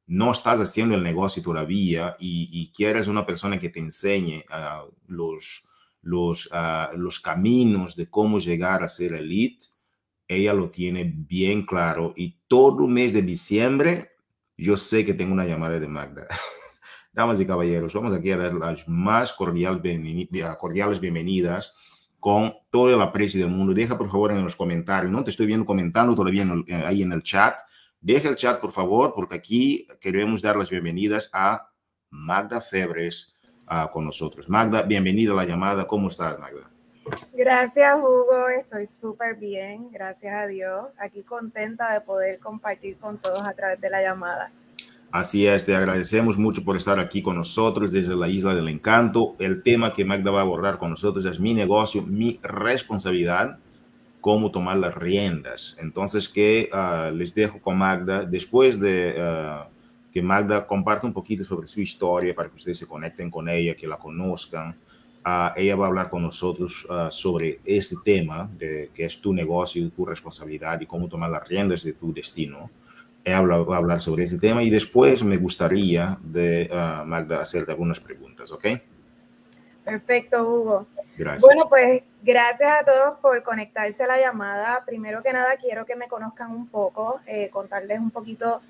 no estás haciendo el negocio todavía y, quieres una persona que te enseñe uh, los, los, uh, los caminos de cómo llegar a ser Elite, ella lo tiene bien claro y todo mes de diciembre yo sé que tengo una llamada de Magda. Damas y caballeros, vamos aquí a dar las más cordiales, cordiales bienvenidas con todo el aprecio del mundo. Deja por favor en los comentarios, no te estoy viendo comentando todavía ahí en el chat, Deja el chat, por favor, porque aquí queremos dar las bienvenidas a Magda Febres uh, con nosotros. Magda, bienvenida a la llamada. ¿Cómo estás, Magda? Gracias, Hugo. Estoy súper bien, gracias a Dios. Aquí contenta de poder compartir con todos a través de la llamada. Así es, te agradecemos mucho por estar aquí con nosotros desde la Isla del Encanto. El tema que Magda va a abordar con nosotros es mi negocio, mi responsabilidad, cómo tomar las riendas. Entonces, que uh, les dejo con Magda después de uh, que Magda comparte un poquito sobre su historia para que ustedes se conecten con ella, que la conozcan. Uh, ella va a hablar con nosotros sobre este tema de que es tu negocio, tu responsabilidad y cómo tomar las riendas de tu destino voy a hablar sobre ese tema y después me gustaría de uh, Magda hacerte algunas preguntas, ¿ok? Perfecto, Hugo. Gracias. Bueno, pues gracias a todos por conectarse a la llamada. Primero que nada, quiero que me conozcan un poco, eh, contarles un poquito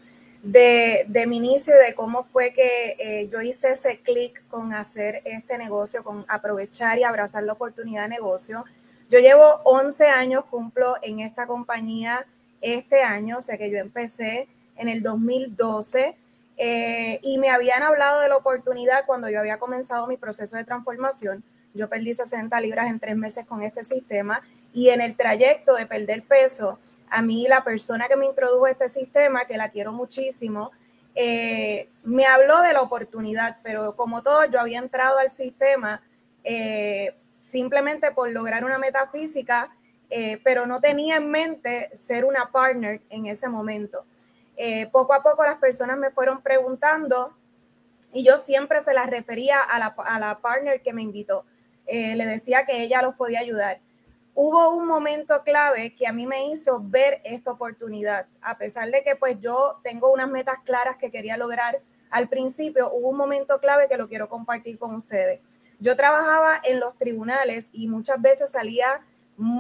de, de, mi inicio y de cómo fue que eh, yo hice ese clic con hacer este negocio, con aprovechar y abrazar la oportunidad de negocio. Yo llevo 11 años, cumplo en esta compañía este año, o sea que yo empecé en el 2012 eh, y me habían hablado de la oportunidad cuando yo había comenzado mi proceso de transformación. Yo perdí 60 libras en tres meses con este sistema y en el trayecto de perder peso, a mí la persona que me introdujo este sistema, que la quiero muchísimo, eh, me habló de la oportunidad, pero como todo, yo había entrado al sistema eh, simplemente por lograr una metafísica eh, pero no tenía en mente ser una partner en ese momento. Eh, poco a poco las personas me fueron preguntando y yo siempre se las refería a la, a la partner que me invitó. Eh, le decía que ella los podía ayudar. Hubo un momento clave que a mí me hizo ver esta oportunidad, a pesar de que pues yo tengo unas metas claras que quería lograr al principio, hubo un momento clave que lo quiero compartir con ustedes. Yo trabajaba en los tribunales y muchas veces salía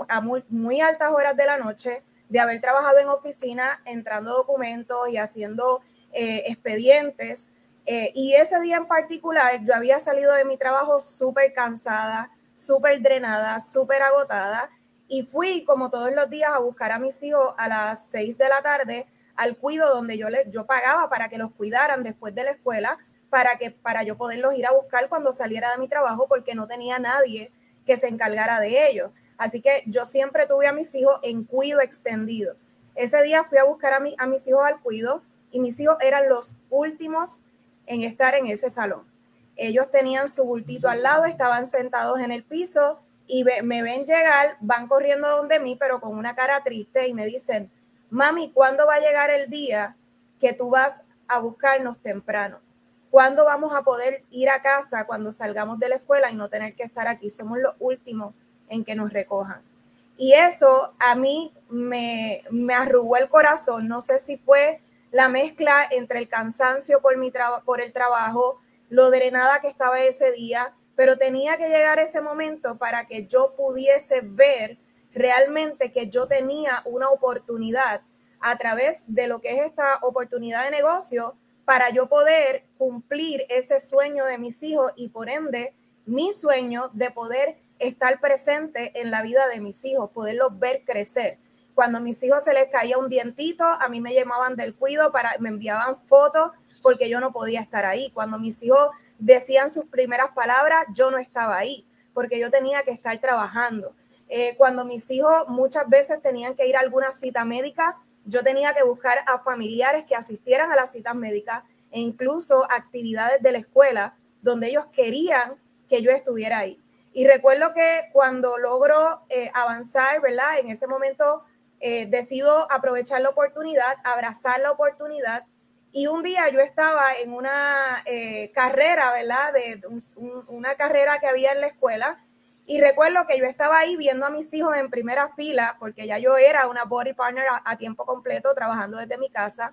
a muy, altas horas de la noche, de haber trabajado en oficina, entrando documentos y haciendo eh, expedientes. Eh, y ese día en particular, yo había salido de mi trabajo súper cansada, súper drenada, súper agotada. Y fui, como todos los días, a buscar a mis hijos a las seis de la tarde al cuido donde yo, les, yo pagaba para que los cuidaran después de la escuela, para, que, para yo poderlos ir a buscar cuando saliera de mi trabajo, porque no tenía nadie que se encargara de ellos. Así que yo siempre tuve a mis hijos en cuido extendido. Ese día fui a buscar a, a mis hijos al cuido y mis hijos eran los últimos en estar en ese salón. Ellos tenían su bultito al lado, estaban sentados en el piso y me ven llegar, van corriendo donde mí, pero con una cara triste y me dicen, mami, ¿cuándo va a llegar el día que tú vas a buscarnos temprano? ¿Cuándo vamos a poder ir a casa cuando salgamos de la escuela y no tener que estar aquí? Somos los últimos en que nos recojan. Y eso a mí me, me arrugó el corazón. No sé si fue la mezcla entre el cansancio por, mi por el trabajo, lo drenada que estaba ese día, pero tenía que llegar ese momento para que yo pudiese ver realmente que yo tenía una oportunidad a través de lo que es esta oportunidad de negocio para yo poder cumplir ese sueño de mis hijos y por ende mi sueño de poder estar presente en la vida de mis hijos, poderlos ver crecer. Cuando a mis hijos se les caía un dientito, a mí me llamaban del cuido para, me enviaban fotos porque yo no podía estar ahí. Cuando mis hijos decían sus primeras palabras, yo no estaba ahí porque yo tenía que estar trabajando. Eh, cuando mis hijos muchas veces tenían que ir a alguna cita médica, yo tenía que buscar a familiares que asistieran a las citas médicas e incluso actividades de la escuela donde ellos querían que yo estuviera ahí. Y recuerdo que cuando logro eh, avanzar, ¿verdad? En ese momento eh, decido aprovechar la oportunidad, abrazar la oportunidad. Y un día yo estaba en una eh, carrera, ¿verdad? De una carrera que había en la escuela. Y recuerdo que yo estaba ahí viendo a mis hijos en primera fila, porque ya yo era una body partner a tiempo completo, trabajando desde mi casa.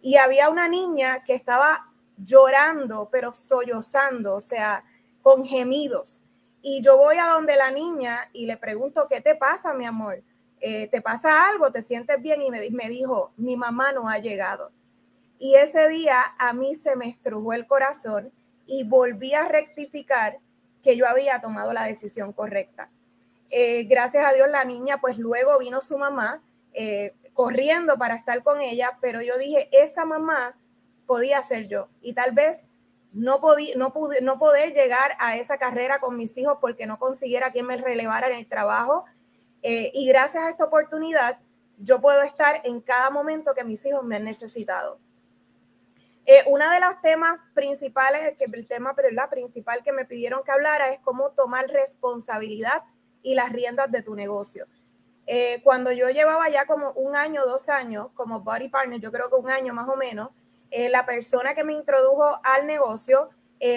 Y había una niña que estaba llorando, pero sollozando, o sea, con gemidos. Y yo voy a donde la niña y le pregunto, ¿qué te pasa, mi amor? Eh, ¿Te pasa algo? ¿Te sientes bien? Y me, me dijo, mi mamá no ha llegado. Y ese día a mí se me estrujó el corazón y volví a rectificar que yo había tomado la decisión correcta. Eh, gracias a Dios la niña, pues luego vino su mamá, eh, corriendo para estar con ella, pero yo dije, esa mamá podía ser yo y tal vez no, podía, no, pude, no poder llegar a esa carrera con mis hijos porque no consiguiera quien me relevara en el trabajo. Eh, y gracias a esta oportunidad, yo puedo estar en cada momento que mis hijos me han necesitado. Eh, una de los temas principales, que el tema la principal que me pidieron que hablara es cómo tomar responsabilidad y las riendas de tu negocio. Eh, cuando yo llevaba ya como un año, dos años como body partner, yo creo que un año más o menos, eh, la persona que me introdujo al negocio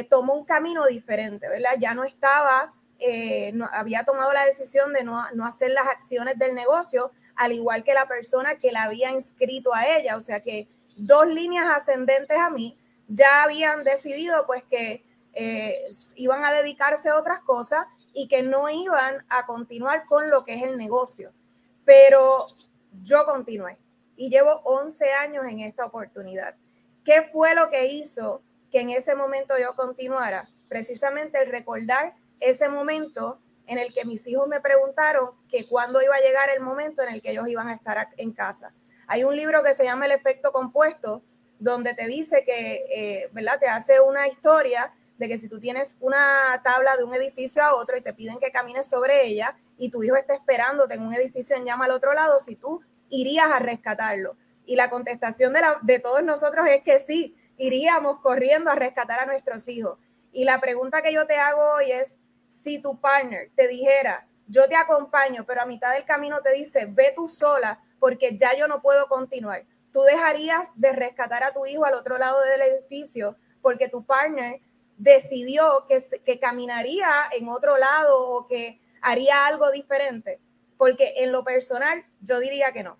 tomó un camino diferente, ¿verdad? Ya no estaba, no, había tomado la decisión de no, no hacer las acciones del negocio, al igual que la persona que la había inscrito a ella, o sea que dos líneas ascendentes a mí ya habían decidido pues que eh, iban a dedicarse a otras cosas y que no iban a continuar con lo que es el negocio. Pero yo continué y llevo 11 años en esta oportunidad. ¿Qué fue lo que hizo que en ese momento yo continuara? Precisamente el recordar ese momento en el que mis hijos me preguntaron que cuándo iba a llegar el momento en el que ellos iban a estar en casa. Hay un libro que se llama El efecto compuesto, donde te dice que, eh, ¿verdad? Te hace una historia de que si tú tienes una tabla de un edificio a otro y te piden que camines sobre ella y tu hijo está esperándote en un edificio en llama al otro lado, si tú irías a rescatarlo. Y la contestación de, todos nosotros es que sí, iríamos corriendo a rescatar a nuestros hijos. Y la pregunta que yo te hago hoy es, si tu partner te dijera, yo te acompaño, pero a mitad del camino te dice, ve tú sola, porque ya yo no puedo continuar. Tú dejarías de rescatar a tu hijo al otro lado del edificio porque tu partner decidió que caminaría en otro lado o que haría algo diferente. Porque en lo personal yo diría que no.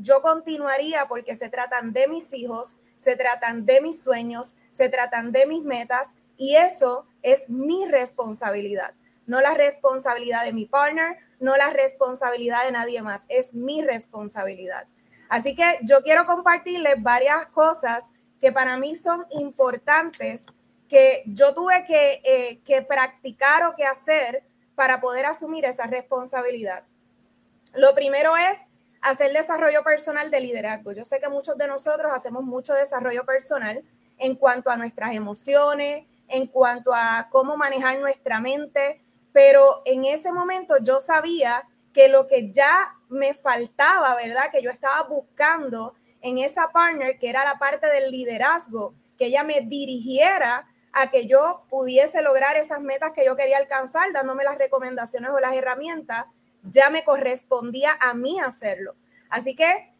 Yo continuaría porque se tratan de mis hijos, se tratan de mis sueños, se tratan de mis metas y eso es mi responsabilidad no la responsabilidad de mi partner, no la responsabilidad de nadie más, es mi responsabilidad. Así que yo quiero compartirles varias cosas que para mí son importantes, que yo tuve que, eh, que practicar o que hacer para poder asumir esa responsabilidad. Lo primero es hacer desarrollo personal de liderazgo. Yo sé que muchos de nosotros hacemos mucho desarrollo personal en cuanto a nuestras emociones, en cuanto a cómo manejar nuestra mente, pero en ese momento yo sabía que lo que ya me faltaba, ¿verdad? Que yo estaba buscando en esa partner, que era la parte del liderazgo, que ella me dirigiera a que yo pudiese lograr esas metas que yo quería alcanzar, dándome las recomendaciones o las herramientas, ya me correspondía a mí hacerlo. Así que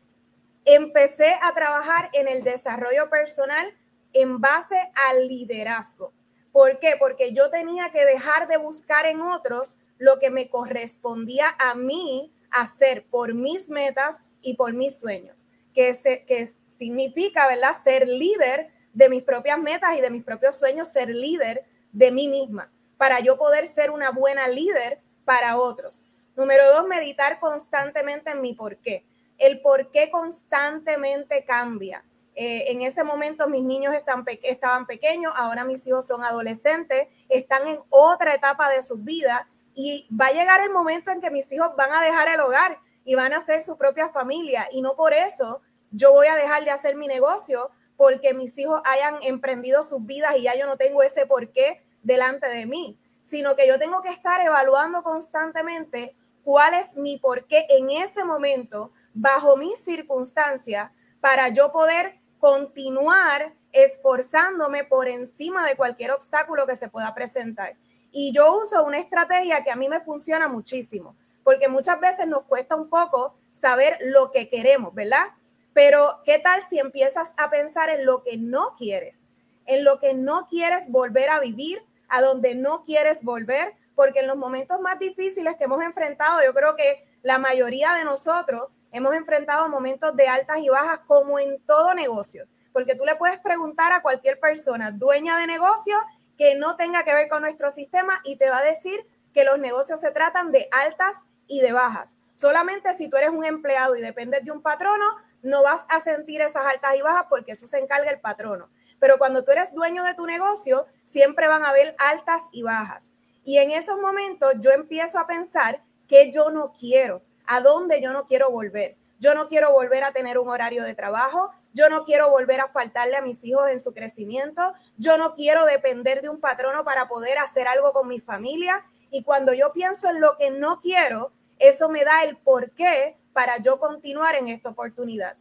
empecé a trabajar en el desarrollo personal en base al liderazgo. ¿Por qué? Porque yo tenía que dejar de buscar en otros lo que me correspondía a mí hacer por mis metas y por mis sueños, que, que significa, ¿verdad? Ser líder de mis propias metas y de mis propios sueños, ser líder de mí misma, para yo poder ser una buena líder para otros. Número dos, meditar constantemente en mi por qué. El por qué constantemente cambia. Eh, en ese momento mis niños estaban pequeños, ahora mis hijos son adolescentes, están en otra etapa de sus vidas y va a llegar el momento en que mis hijos van a dejar el hogar y van a hacer su propia familia y no por eso yo voy a dejar de hacer mi negocio porque mis hijos hayan emprendido sus vidas y ya yo no tengo ese porqué delante de mí, sino que yo tengo que estar evaluando constantemente cuál es mi porqué en ese momento, bajo mis circunstancias, para yo poder continuar esforzándome por encima de cualquier obstáculo que se pueda presentar. Y yo uso una estrategia que a mí me funciona muchísimo, porque muchas veces nos cuesta un poco saber lo que queremos, ¿verdad? Pero ¿qué tal si empiezas a pensar en lo que no quieres? En lo que no quieres volver a vivir, a donde no quieres volver, porque en los momentos más difíciles que hemos enfrentado, yo creo que la mayoría de nosotros Hemos enfrentado momentos de altas y bajas como en todo negocio, porque tú le puedes preguntar a cualquier persona dueña de negocio que no tenga que ver con nuestro sistema y te va a decir que los negocios se tratan de altas y de bajas. Solamente si tú eres un empleado y dependes de un patrono, no vas a sentir esas altas y bajas porque eso se encarga el patrono. Pero cuando tú eres dueño de tu negocio, siempre van a haber altas y bajas. Y en esos momentos yo empiezo a pensar que yo no quiero a dónde yo no quiero volver. yo no quiero volver a tener un horario de trabajo, yo no quiero volver a faltarle a mis hijos en su crecimiento, yo no quiero depender de un patrono para poder hacer algo con mi familia. Y cuando yo pienso en lo que no quiero, eso me da el porqué para yo continuar en esta oportunidad.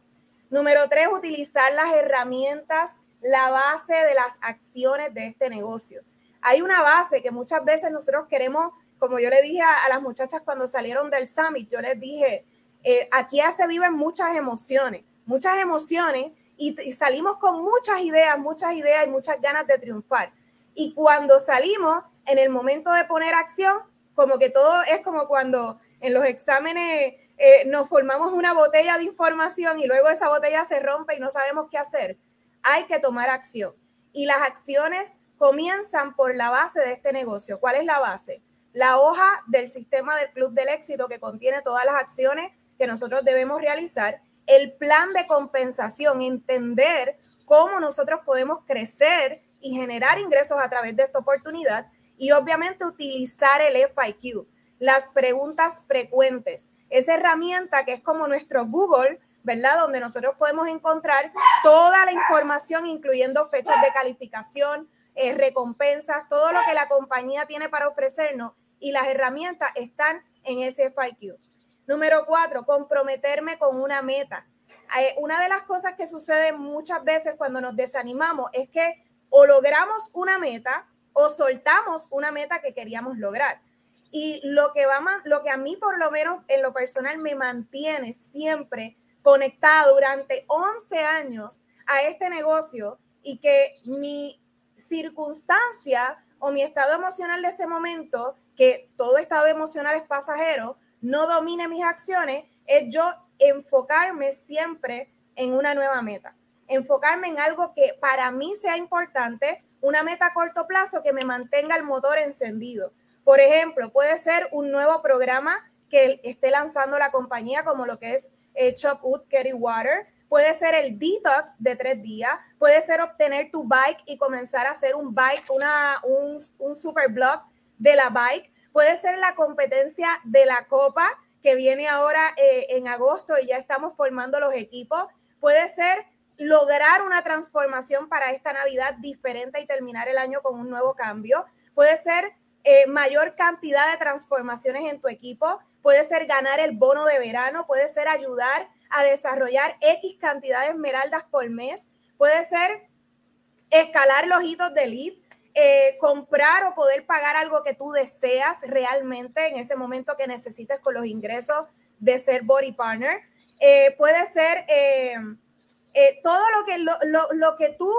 Número tres, utilizar las herramientas, la base de las acciones de este negocio. Hay una base que muchas veces nosotros queremos, como yo le dije a, las muchachas cuando salieron del summit, yo les dije, eh, aquí se viven muchas emociones, muchas emociones y, y salimos con muchas ideas, muchas ideas y muchas ganas de triunfar. Y cuando salimos, en el momento de poner acción, como que todo es como cuando en los exámenes eh, nos formamos una botella de información y luego esa botella se rompe y no sabemos qué hacer. Hay que tomar acción. Y las acciones comienzan por la base de este negocio. ¿Cuál es la base? La hoja del sistema del Club del Éxito que contiene todas las acciones que nosotros debemos realizar, el plan de compensación, entender cómo nosotros podemos crecer y generar ingresos a través de esta oportunidad y obviamente utilizar el FIQ las preguntas frecuentes. Esa herramienta que es como nuestro Google, ¿verdad? Donde nosotros podemos encontrar toda la información, incluyendo fechas de calificación, eh, recompensas, todo lo que la compañía tiene para ofrecernos y las herramientas están en ese FIQ. Número cuatro, comprometerme con una meta. Eh, una de las cosas que sucede muchas veces cuando nos desanimamos es que o logramos una meta o soltamos una meta que queríamos lograr. Y lo que, va lo que a mí por lo menos en lo personal me mantiene siempre conectado durante 11 años a este negocio y que mi circunstancia o mi estado emocional de ese momento, que todo estado emocional es pasajero, no domine mis acciones, es yo enfocarme siempre en una nueva meta, enfocarme en algo que para mí sea importante, una meta a corto plazo que me mantenga el motor encendido. Por ejemplo, puede ser un nuevo programa que esté lanzando la compañía, como lo que es eh, Chop Carry Water. Puede ser el detox de tres días. Puede ser obtener tu bike y comenzar a hacer un bike, una, un, super blog de la bike. Puede ser la competencia de la copa que viene ahora eh, en agosto y ya estamos formando los equipos. Puede ser lograr una transformación para esta Navidad diferente y terminar el año con un nuevo cambio. Puede ser eh, mayor cantidad de transformaciones en tu equipo, puede ser ganar el bono de verano, puede ser ayudar a desarrollar X cantidad de esmeraldas por mes, puede ser escalar los hitos de lead, eh, comprar o poder pagar algo que tú deseas realmente en ese momento que necesites con los ingresos de ser body partner. Eh, puede ser todo lo que, lo, lo que tú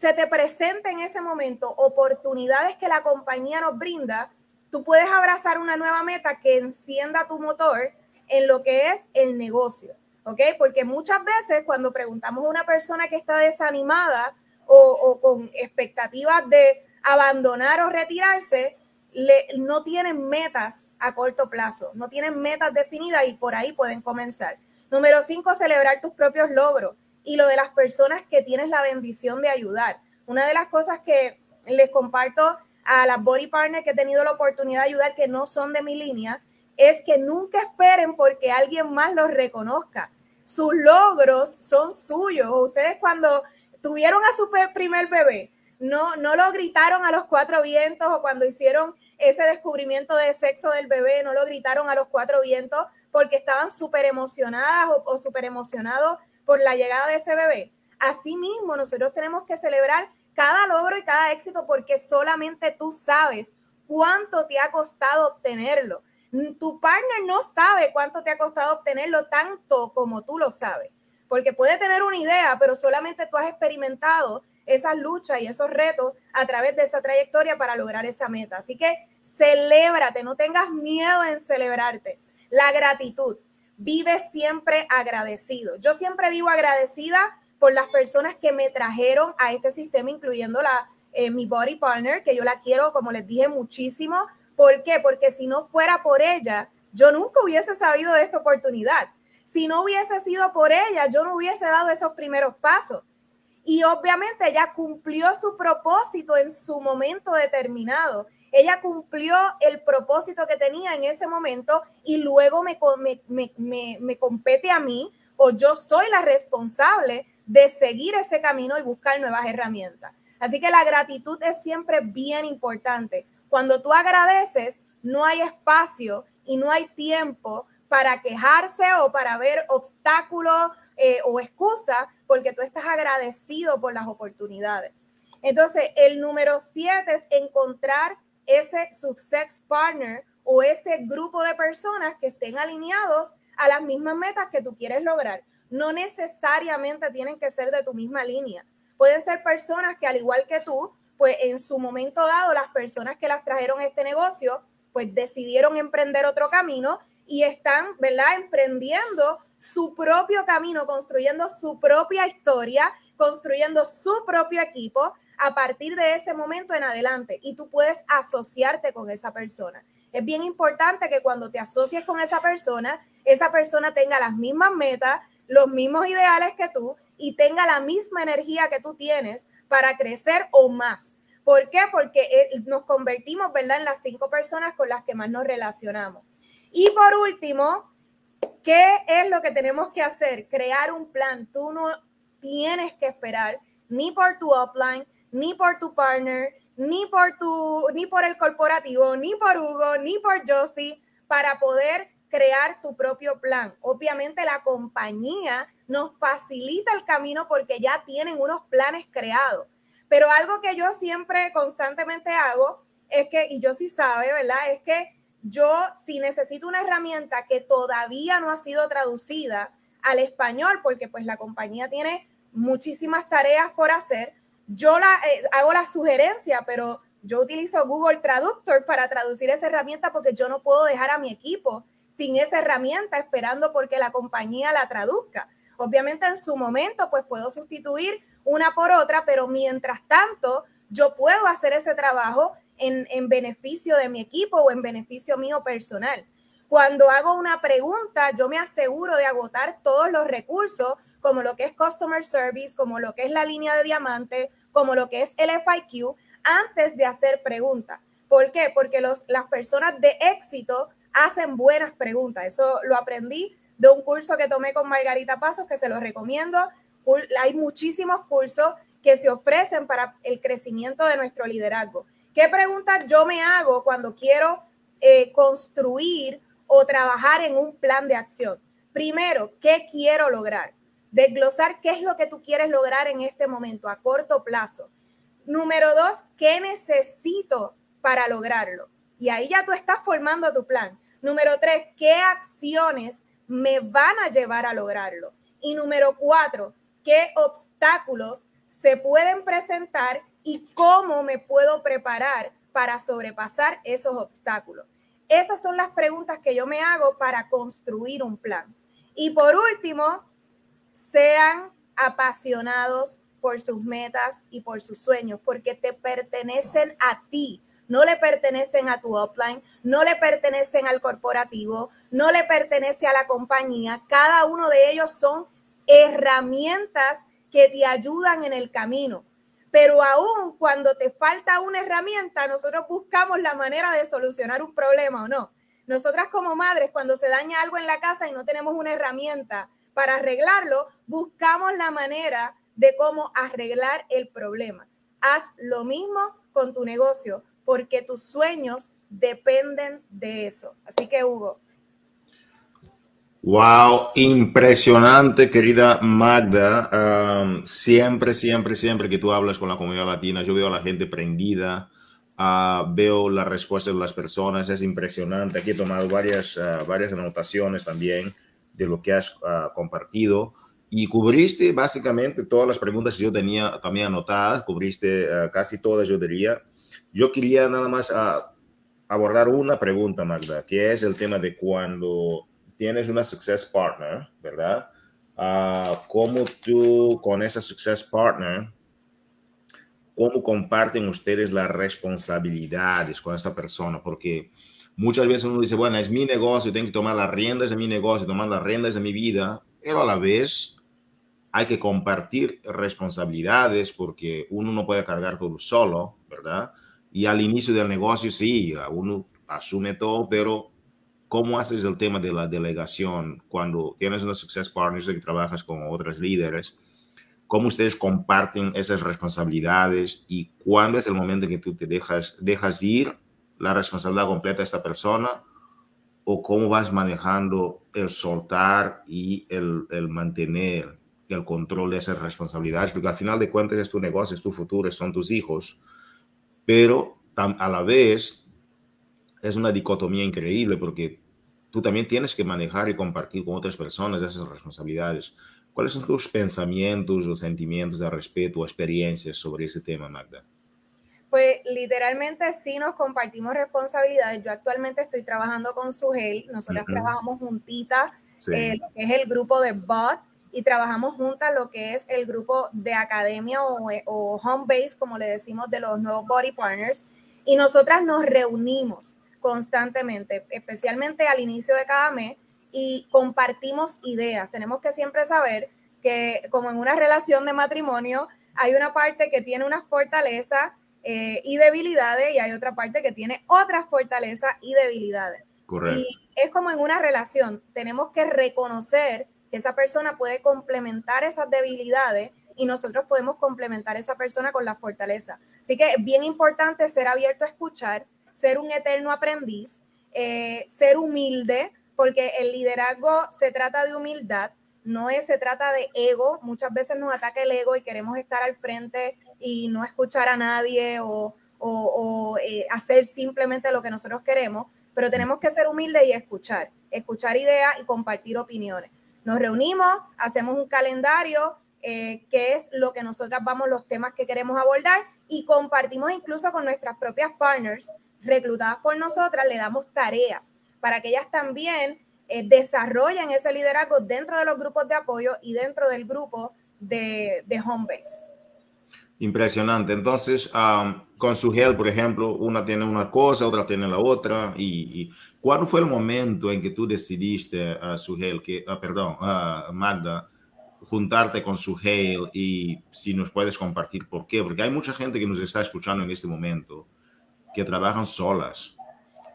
se te presenta en ese momento oportunidades que la compañía nos brinda, tú puedes abrazar una nueva meta que encienda tu motor en lo que es el negocio, ¿ok? Porque muchas veces cuando preguntamos a una persona que está desanimada o, con expectativas de abandonar o retirarse, le, no tienen metas a corto plazo, no tienen metas definidas y por ahí pueden comenzar. Número cinco, celebrar tus propios logros y lo de las personas que tienes la bendición de ayudar. Una de las cosas que les comparto a las body partners que he tenido la oportunidad de ayudar que no son de mi línea es que nunca esperen porque alguien más los reconozca. Sus logros son suyos. Ustedes cuando tuvieron a su primer bebé, no, no lo gritaron a los cuatro vientos o cuando hicieron ese descubrimiento de sexo del bebé, no lo gritaron a los cuatro vientos porque estaban súper emocionadas o, o súper emocionados por la llegada de ese bebé. Asimismo, nosotros tenemos que celebrar cada logro y cada éxito porque solamente tú sabes cuánto te ha costado obtenerlo. Tu partner no sabe cuánto te ha costado obtenerlo tanto como tú lo sabes, porque puede tener una idea, pero solamente tú has experimentado esas luchas y esos retos a través de esa trayectoria para lograr esa meta. Así que celébrate, no tengas miedo en celebrarte. La gratitud vive siempre agradecido. Yo siempre vivo agradecida por las personas que me trajeron a este sistema, incluyendo la, eh, mi body partner, que yo la quiero, como les dije, muchísimo. ¿Por qué? Porque si no fuera por ella, yo nunca hubiese sabido de esta oportunidad. Si no hubiese sido por ella, yo no hubiese dado esos primeros pasos. Y obviamente ella cumplió su propósito en su momento determinado. Ella cumplió el propósito que tenía en ese momento y luego me, me, compete a mí o yo soy la responsable de seguir ese camino y buscar nuevas herramientas. Así que la gratitud es siempre bien importante. Cuando tú agradeces, no hay espacio y no hay tiempo para quejarse o para ver obstáculos eh, o excusas, porque tú estás agradecido por las oportunidades. Entonces, el número siete es encontrar ese success partner o ese grupo de personas que estén alineados a las mismas metas que tú quieres lograr. No necesariamente tienen que ser de tu misma línea. Pueden ser personas que al igual que tú, pues en su momento dado, las personas que las trajeron a este negocio, pues decidieron emprender otro camino y están, ¿verdad? Emprendiendo su propio camino, construyendo su propia historia, construyendo su propio equipo a partir de ese momento en adelante. Y tú puedes asociarte con esa persona. Es bien importante que cuando te asocies con esa persona, esa persona tenga las mismas metas, los mismos ideales que tú y tenga la misma energía que tú tienes para crecer o más. ¿Por qué? Porque eh, nos convertimos, ¿verdad?, en las cinco personas con las que más nos relacionamos. Y por último, ¿qué es lo que tenemos que hacer? Crear un plan. Tú no tienes que esperar ni por tu upline, ni por tu partner, ni por tu, ni por el corporativo, ni por Hugo, ni por Josie, para poder crear tu propio plan. Obviamente la compañía nos facilita el camino porque ya tienen unos planes creados. Pero algo que yo siempre constantemente hago es que, y yo sí sabe, ¿verdad? Es que yo si necesito una herramienta que todavía no ha sido traducida al español, porque pues la compañía tiene muchísimas tareas por hacer, yo la, eh, hago la sugerencia, pero yo utilizo Google Traductor para traducir esa herramienta porque yo no puedo dejar a mi equipo sin esa herramienta esperando porque la compañía la traduzca. Obviamente en su momento pues puedo sustituir una por otra, pero mientras tanto yo puedo hacer ese trabajo en, en beneficio de mi equipo o en beneficio mío personal. Cuando hago una pregunta, yo me aseguro de agotar todos los recursos, como lo que es Customer Service, como lo que es la línea de diamante, como lo que es el FIQ, antes de hacer preguntas. ¿Por qué? Porque los, las personas de éxito hacen buenas preguntas. Eso lo aprendí de un curso que tomé con Margarita Pasos, que se lo recomiendo. Hay muchísimos cursos que se ofrecen para el crecimiento de nuestro liderazgo. ¿Qué preguntas yo me hago cuando quiero eh, construir o trabajar en un plan de acción? Primero, ¿qué quiero lograr? Desglosar qué es lo que tú quieres lograr en este momento a corto plazo. Número dos, ¿qué necesito para lograrlo? Y ahí ya tú estás formando tu plan. Número tres, ¿qué acciones me van a llevar a lograrlo. Y número cuatro, ¿qué obstáculos se pueden presentar y cómo me puedo preparar para sobrepasar esos obstáculos? Esas son las preguntas que yo me hago para construir un plan. Y por último, sean apasionados por sus metas y por sus sueños, porque te pertenecen a ti no le pertenecen a tu upline, no le pertenecen al corporativo, no le pertenece a la compañía. Cada uno de ellos son herramientas que te ayudan en el camino. Pero aún cuando te falta una herramienta, nosotros buscamos la manera de solucionar un problema o no. Nosotras como madres, cuando se daña algo en la casa y no tenemos una herramienta para arreglarlo, buscamos la manera de cómo arreglar el problema. Haz lo mismo con tu negocio porque tus sueños dependen de eso. Así que, Hugo. Wow, impresionante, querida Magda. Um, siempre, siempre, siempre que tú hablas con la comunidad latina, yo veo a la gente prendida, uh, veo las respuestas de las personas, es impresionante. Aquí he tomado varias, uh, varias anotaciones también de lo que has uh, compartido y cubriste básicamente todas las preguntas que yo tenía también anotadas, cubriste casi todas, yo diría. Yo quería nada más ah, abordar una pregunta, Magda, que es el tema de cuando tienes una success partner, ¿verdad? Uh, ¿Cómo tú con esa success partner, cómo comparten ustedes las responsabilidades con esta persona? Porque muchas veces uno dice, bueno, es mi negocio, tengo que tomar las riendas de mi negocio, tomar las riendas de mi vida, pero a la vez hay que compartir responsabilidades porque uno no puede cargar todo solo, ¿verdad? Y al inicio del negocio sí, uno asume todo, pero ¿cómo haces el tema de la delegación cuando tienes una Success Partners y trabajas con otros líderes? ¿Cómo ustedes comparten esas responsabilidades y cuándo es el momento en que tú te dejas, dejas ir la responsabilidad completa a esta persona o cómo vas manejando el soltar y el, el mantener el control de esas responsabilidades, porque al final de cuentas es tu negocio, es tu futuro, son tus hijos, pero a la vez es una dicotomía increíble porque tú también tienes que manejar y compartir con otras personas esas responsabilidades. ¿Cuáles son tus pensamientos o sentimientos de respeto o experiencias sobre ese tema, Magda? Pues literalmente sí nos compartimos responsabilidades. Yo actualmente estoy trabajando con Sugel, nosotras trabajamos juntitas, eh, lo que es el grupo de BOT, y trabajamos juntas lo que es el grupo de academia o, o home base, como le decimos, de los nuevos body partners. Y nosotras nos reunimos constantemente, especialmente al inicio de cada mes, y compartimos ideas. Tenemos que siempre saber que, como en una relación de matrimonio, hay una parte que tiene una fortaleza eh, y debilidades y hay otra parte que tiene otras fortalezas y debilidades. Correcto. Y es como en una relación, tenemos que reconocer esa persona puede complementar esas debilidades y nosotros podemos complementar a esa persona con la fortaleza. Así que es bien importante ser abierto a escuchar, ser un eterno aprendiz, eh, ser humilde, porque el liderazgo se trata de humildad, no es, se trata de ego. Muchas veces nos ataca el ego y queremos estar al frente y no escuchar a nadie o, eh, hacer simplemente lo que nosotros queremos, pero tenemos que ser humildes y escuchar, escuchar ideas y compartir opiniones. Nos reunimos, hacemos un calendario, eh, que es lo que nosotras vamos, los temas que queremos abordar y compartimos incluso con nuestras propias partners reclutadas por nosotras, le damos tareas para que ellas también eh, desarrollen ese liderazgo dentro de los grupos de apoyo y dentro del grupo de, de Homebase. Impresionante. Entonces, con su gel, por ejemplo, una tiene una cosa, otra tiene la otra. ¿Y, cuándo fue el momento en que tú decidiste, a su gel, que, ah, perdón, uh, Magda, juntarte con su gel y si nos puedes compartir por qué? Porque hay mucha gente que nos está escuchando en este momento que trabajan solas.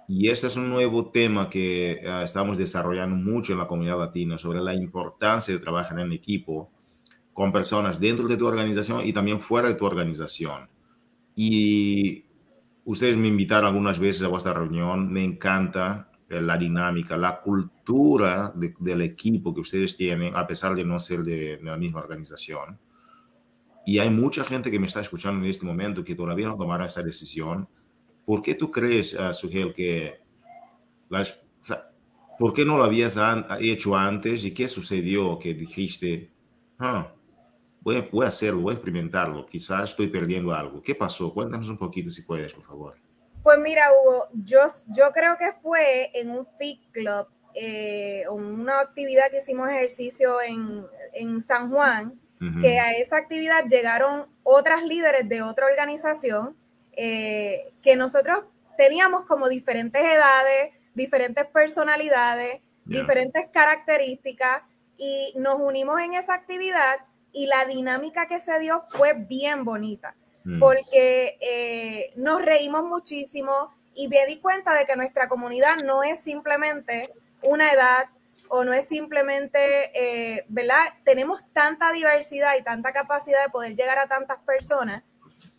Y este es un nuevo tema que ah, estamos desarrollando mucho en la comunidad latina sobre la importancia de trabajar en equipo con personas dentro de tu organización y también fuera de tu organización. Y ustedes me invitaron algunas veces a vuestra reunión, me encanta eh, la dinámica, la cultura del equipo que ustedes tienen, a pesar de no ser de, la misma organización. Y hay mucha gente que me está escuchando en este momento que todavía no tomaron esa decisión. ¿Por qué tú crees, uh, Sugel, que las, ¿por qué no lo habías hecho antes y qué sucedió que dijiste, ah, voy a, voy a hacerlo, voy a experimentarlo, quizás estoy perdiendo algo. ¿Qué pasó? Cuéntanos un poquito si puedes, por favor. Pues mira, Hugo, yo, yo creo que fue en un Fit Club, eh, una actividad que hicimos ejercicio en, en San Juan, que a esa actividad llegaron otras líderes de otra organización eh, que nosotros teníamos como diferentes edades, diferentes personalidades, diferentes características y nos unimos en esa actividad y la dinámica que se dio fue bien bonita, mm. porque eh, nos reímos muchísimo y me di cuenta de que nuestra comunidad no es simplemente una edad o no es simplemente, eh, ¿verdad? Tenemos tanta diversidad y tanta capacidad de poder llegar a tantas personas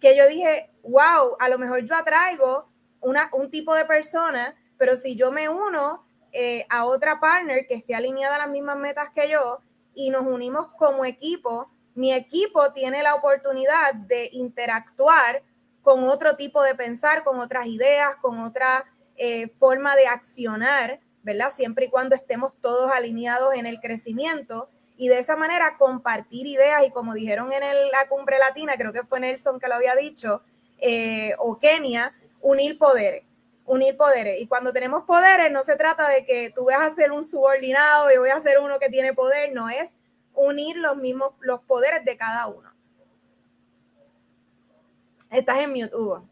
que yo dije, wow, a lo mejor yo atraigo una, un tipo de persona, pero si yo me uno eh, a otra partner que esté alineada a las mismas metas que yo, y nos unimos como equipo, mi equipo tiene la oportunidad de interactuar con otro tipo de pensar, con otras ideas, con otra eh, forma de accionar, ¿verdad? Siempre y cuando estemos todos alineados en el crecimiento y de esa manera compartir ideas y como dijeron en la cumbre latina, creo que fue Nelson que lo había dicho, eh, o Kenia, unir poderes unir poderes. Y cuando tenemos poderes, no se trata de que tú vas a ser un subordinado y voy a ser uno que tiene poder, no es unir los mismos, los poderes de cada uno. Estás en mute, Hugo.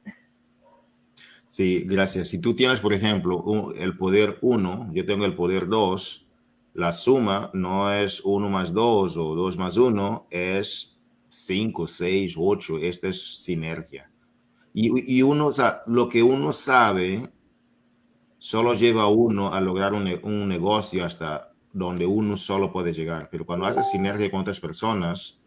Sí, gracias. Si tú tienes, por ejemplo, el poder 1, yo tengo el poder 2, la suma no es uno más dos o dos más uno, es cinco, seis, ocho. Esta es sinergia. Y, y uno, o sea, lo que uno sabe solo lleva a uno a lograr un, un negocio hasta donde uno solo puede llegar. Pero cuando haces sinergia con otras personas,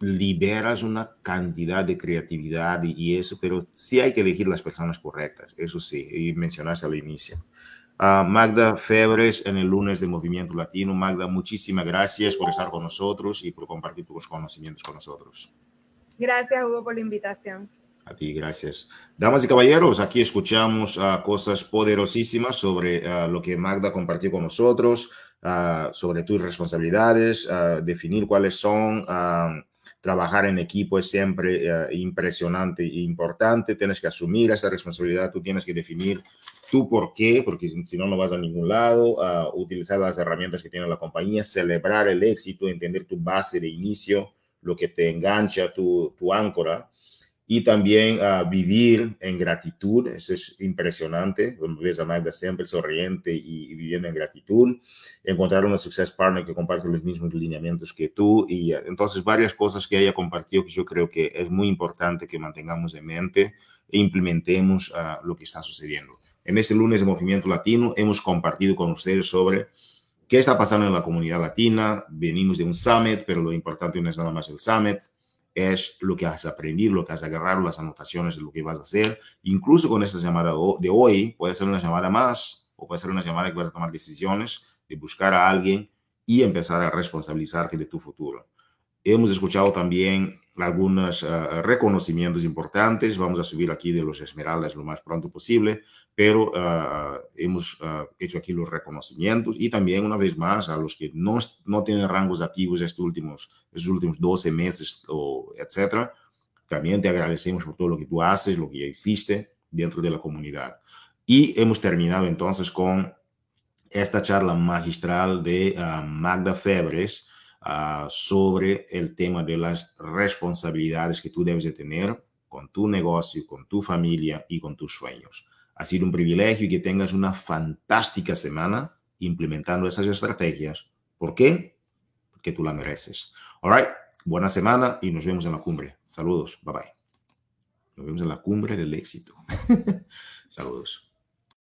liberas una cantidad de creatividad y, eso, pero sí hay que elegir las personas correctas, eso sí, y mencionaste al inicio. Uh, Magda Febres en el lunes de Movimiento Latino. Magda, muchísimas gracias por estar con nosotros y por compartir tus conocimientos con nosotros. Gracias, Hugo, por la invitación. A ti, gracias. Damas y caballeros, aquí escuchamos uh, cosas poderosísimas sobre uh, lo que Magda compartió con nosotros, sobre tus responsabilidades, definir cuáles son trabajar en equipo es siempre eh, impresionante e importante. Tienes que asumir esa responsabilidad, tú tienes que definir tu por qué, porque si no, no vas a ningún lado, utilizar las herramientas que tiene la compañía, celebrar el éxito, entender tu base de inicio, lo que te engancha, tu, tu áncora y también uh, vivir en gratitud, eso es impresionante, ves a Magda siempre sonriente y, y, viviendo en gratitud, encontrar una success partner que comparte los mismos lineamientos que tú. Y uh, entonces varias cosas que haya compartido que yo creo que es muy importante que mantengamos en mente e implementemos uh, lo que está sucediendo. En este lunes de Movimiento Latino hemos compartido con ustedes sobre qué está pasando en la comunidad latina, venimos de un summit, pero lo importante no es nada más el summit, es lo que has aprendido, lo que has agarrado, las anotaciones de lo que vas a hacer. Incluso con esta llamada de hoy, puede ser una llamada más o puede ser una llamada que vas a tomar decisiones de buscar a alguien y empezar a responsabilizarte de tu futuro. Hemos escuchado también algunos uh, reconocimientos importantes. Vamos a subir aquí de los Esmeraldas lo más pronto posible, pero uh, hemos uh, hecho aquí los reconocimientos y también una vez más a los que no, no tienen rangos activos estos últimos, estos últimos 12 meses o etcétera. También te agradecemos por todo lo que tú haces, lo que hiciste dentro de la comunidad. Y hemos terminado entonces con esta charla magistral de Magda Febres, Ah, sobre el tema de las responsabilidades que tú debes de tener con tu negocio, con tu familia y con tus sueños. Ha sido un privilegio y que tengas una fantástica semana implementando esas estrategias. ¿Por qué? Porque tú la mereces. All right. Buena semana y nos vemos en la cumbre. Saludos. Bye bye. Nos vemos en la cumbre del éxito. Saludos.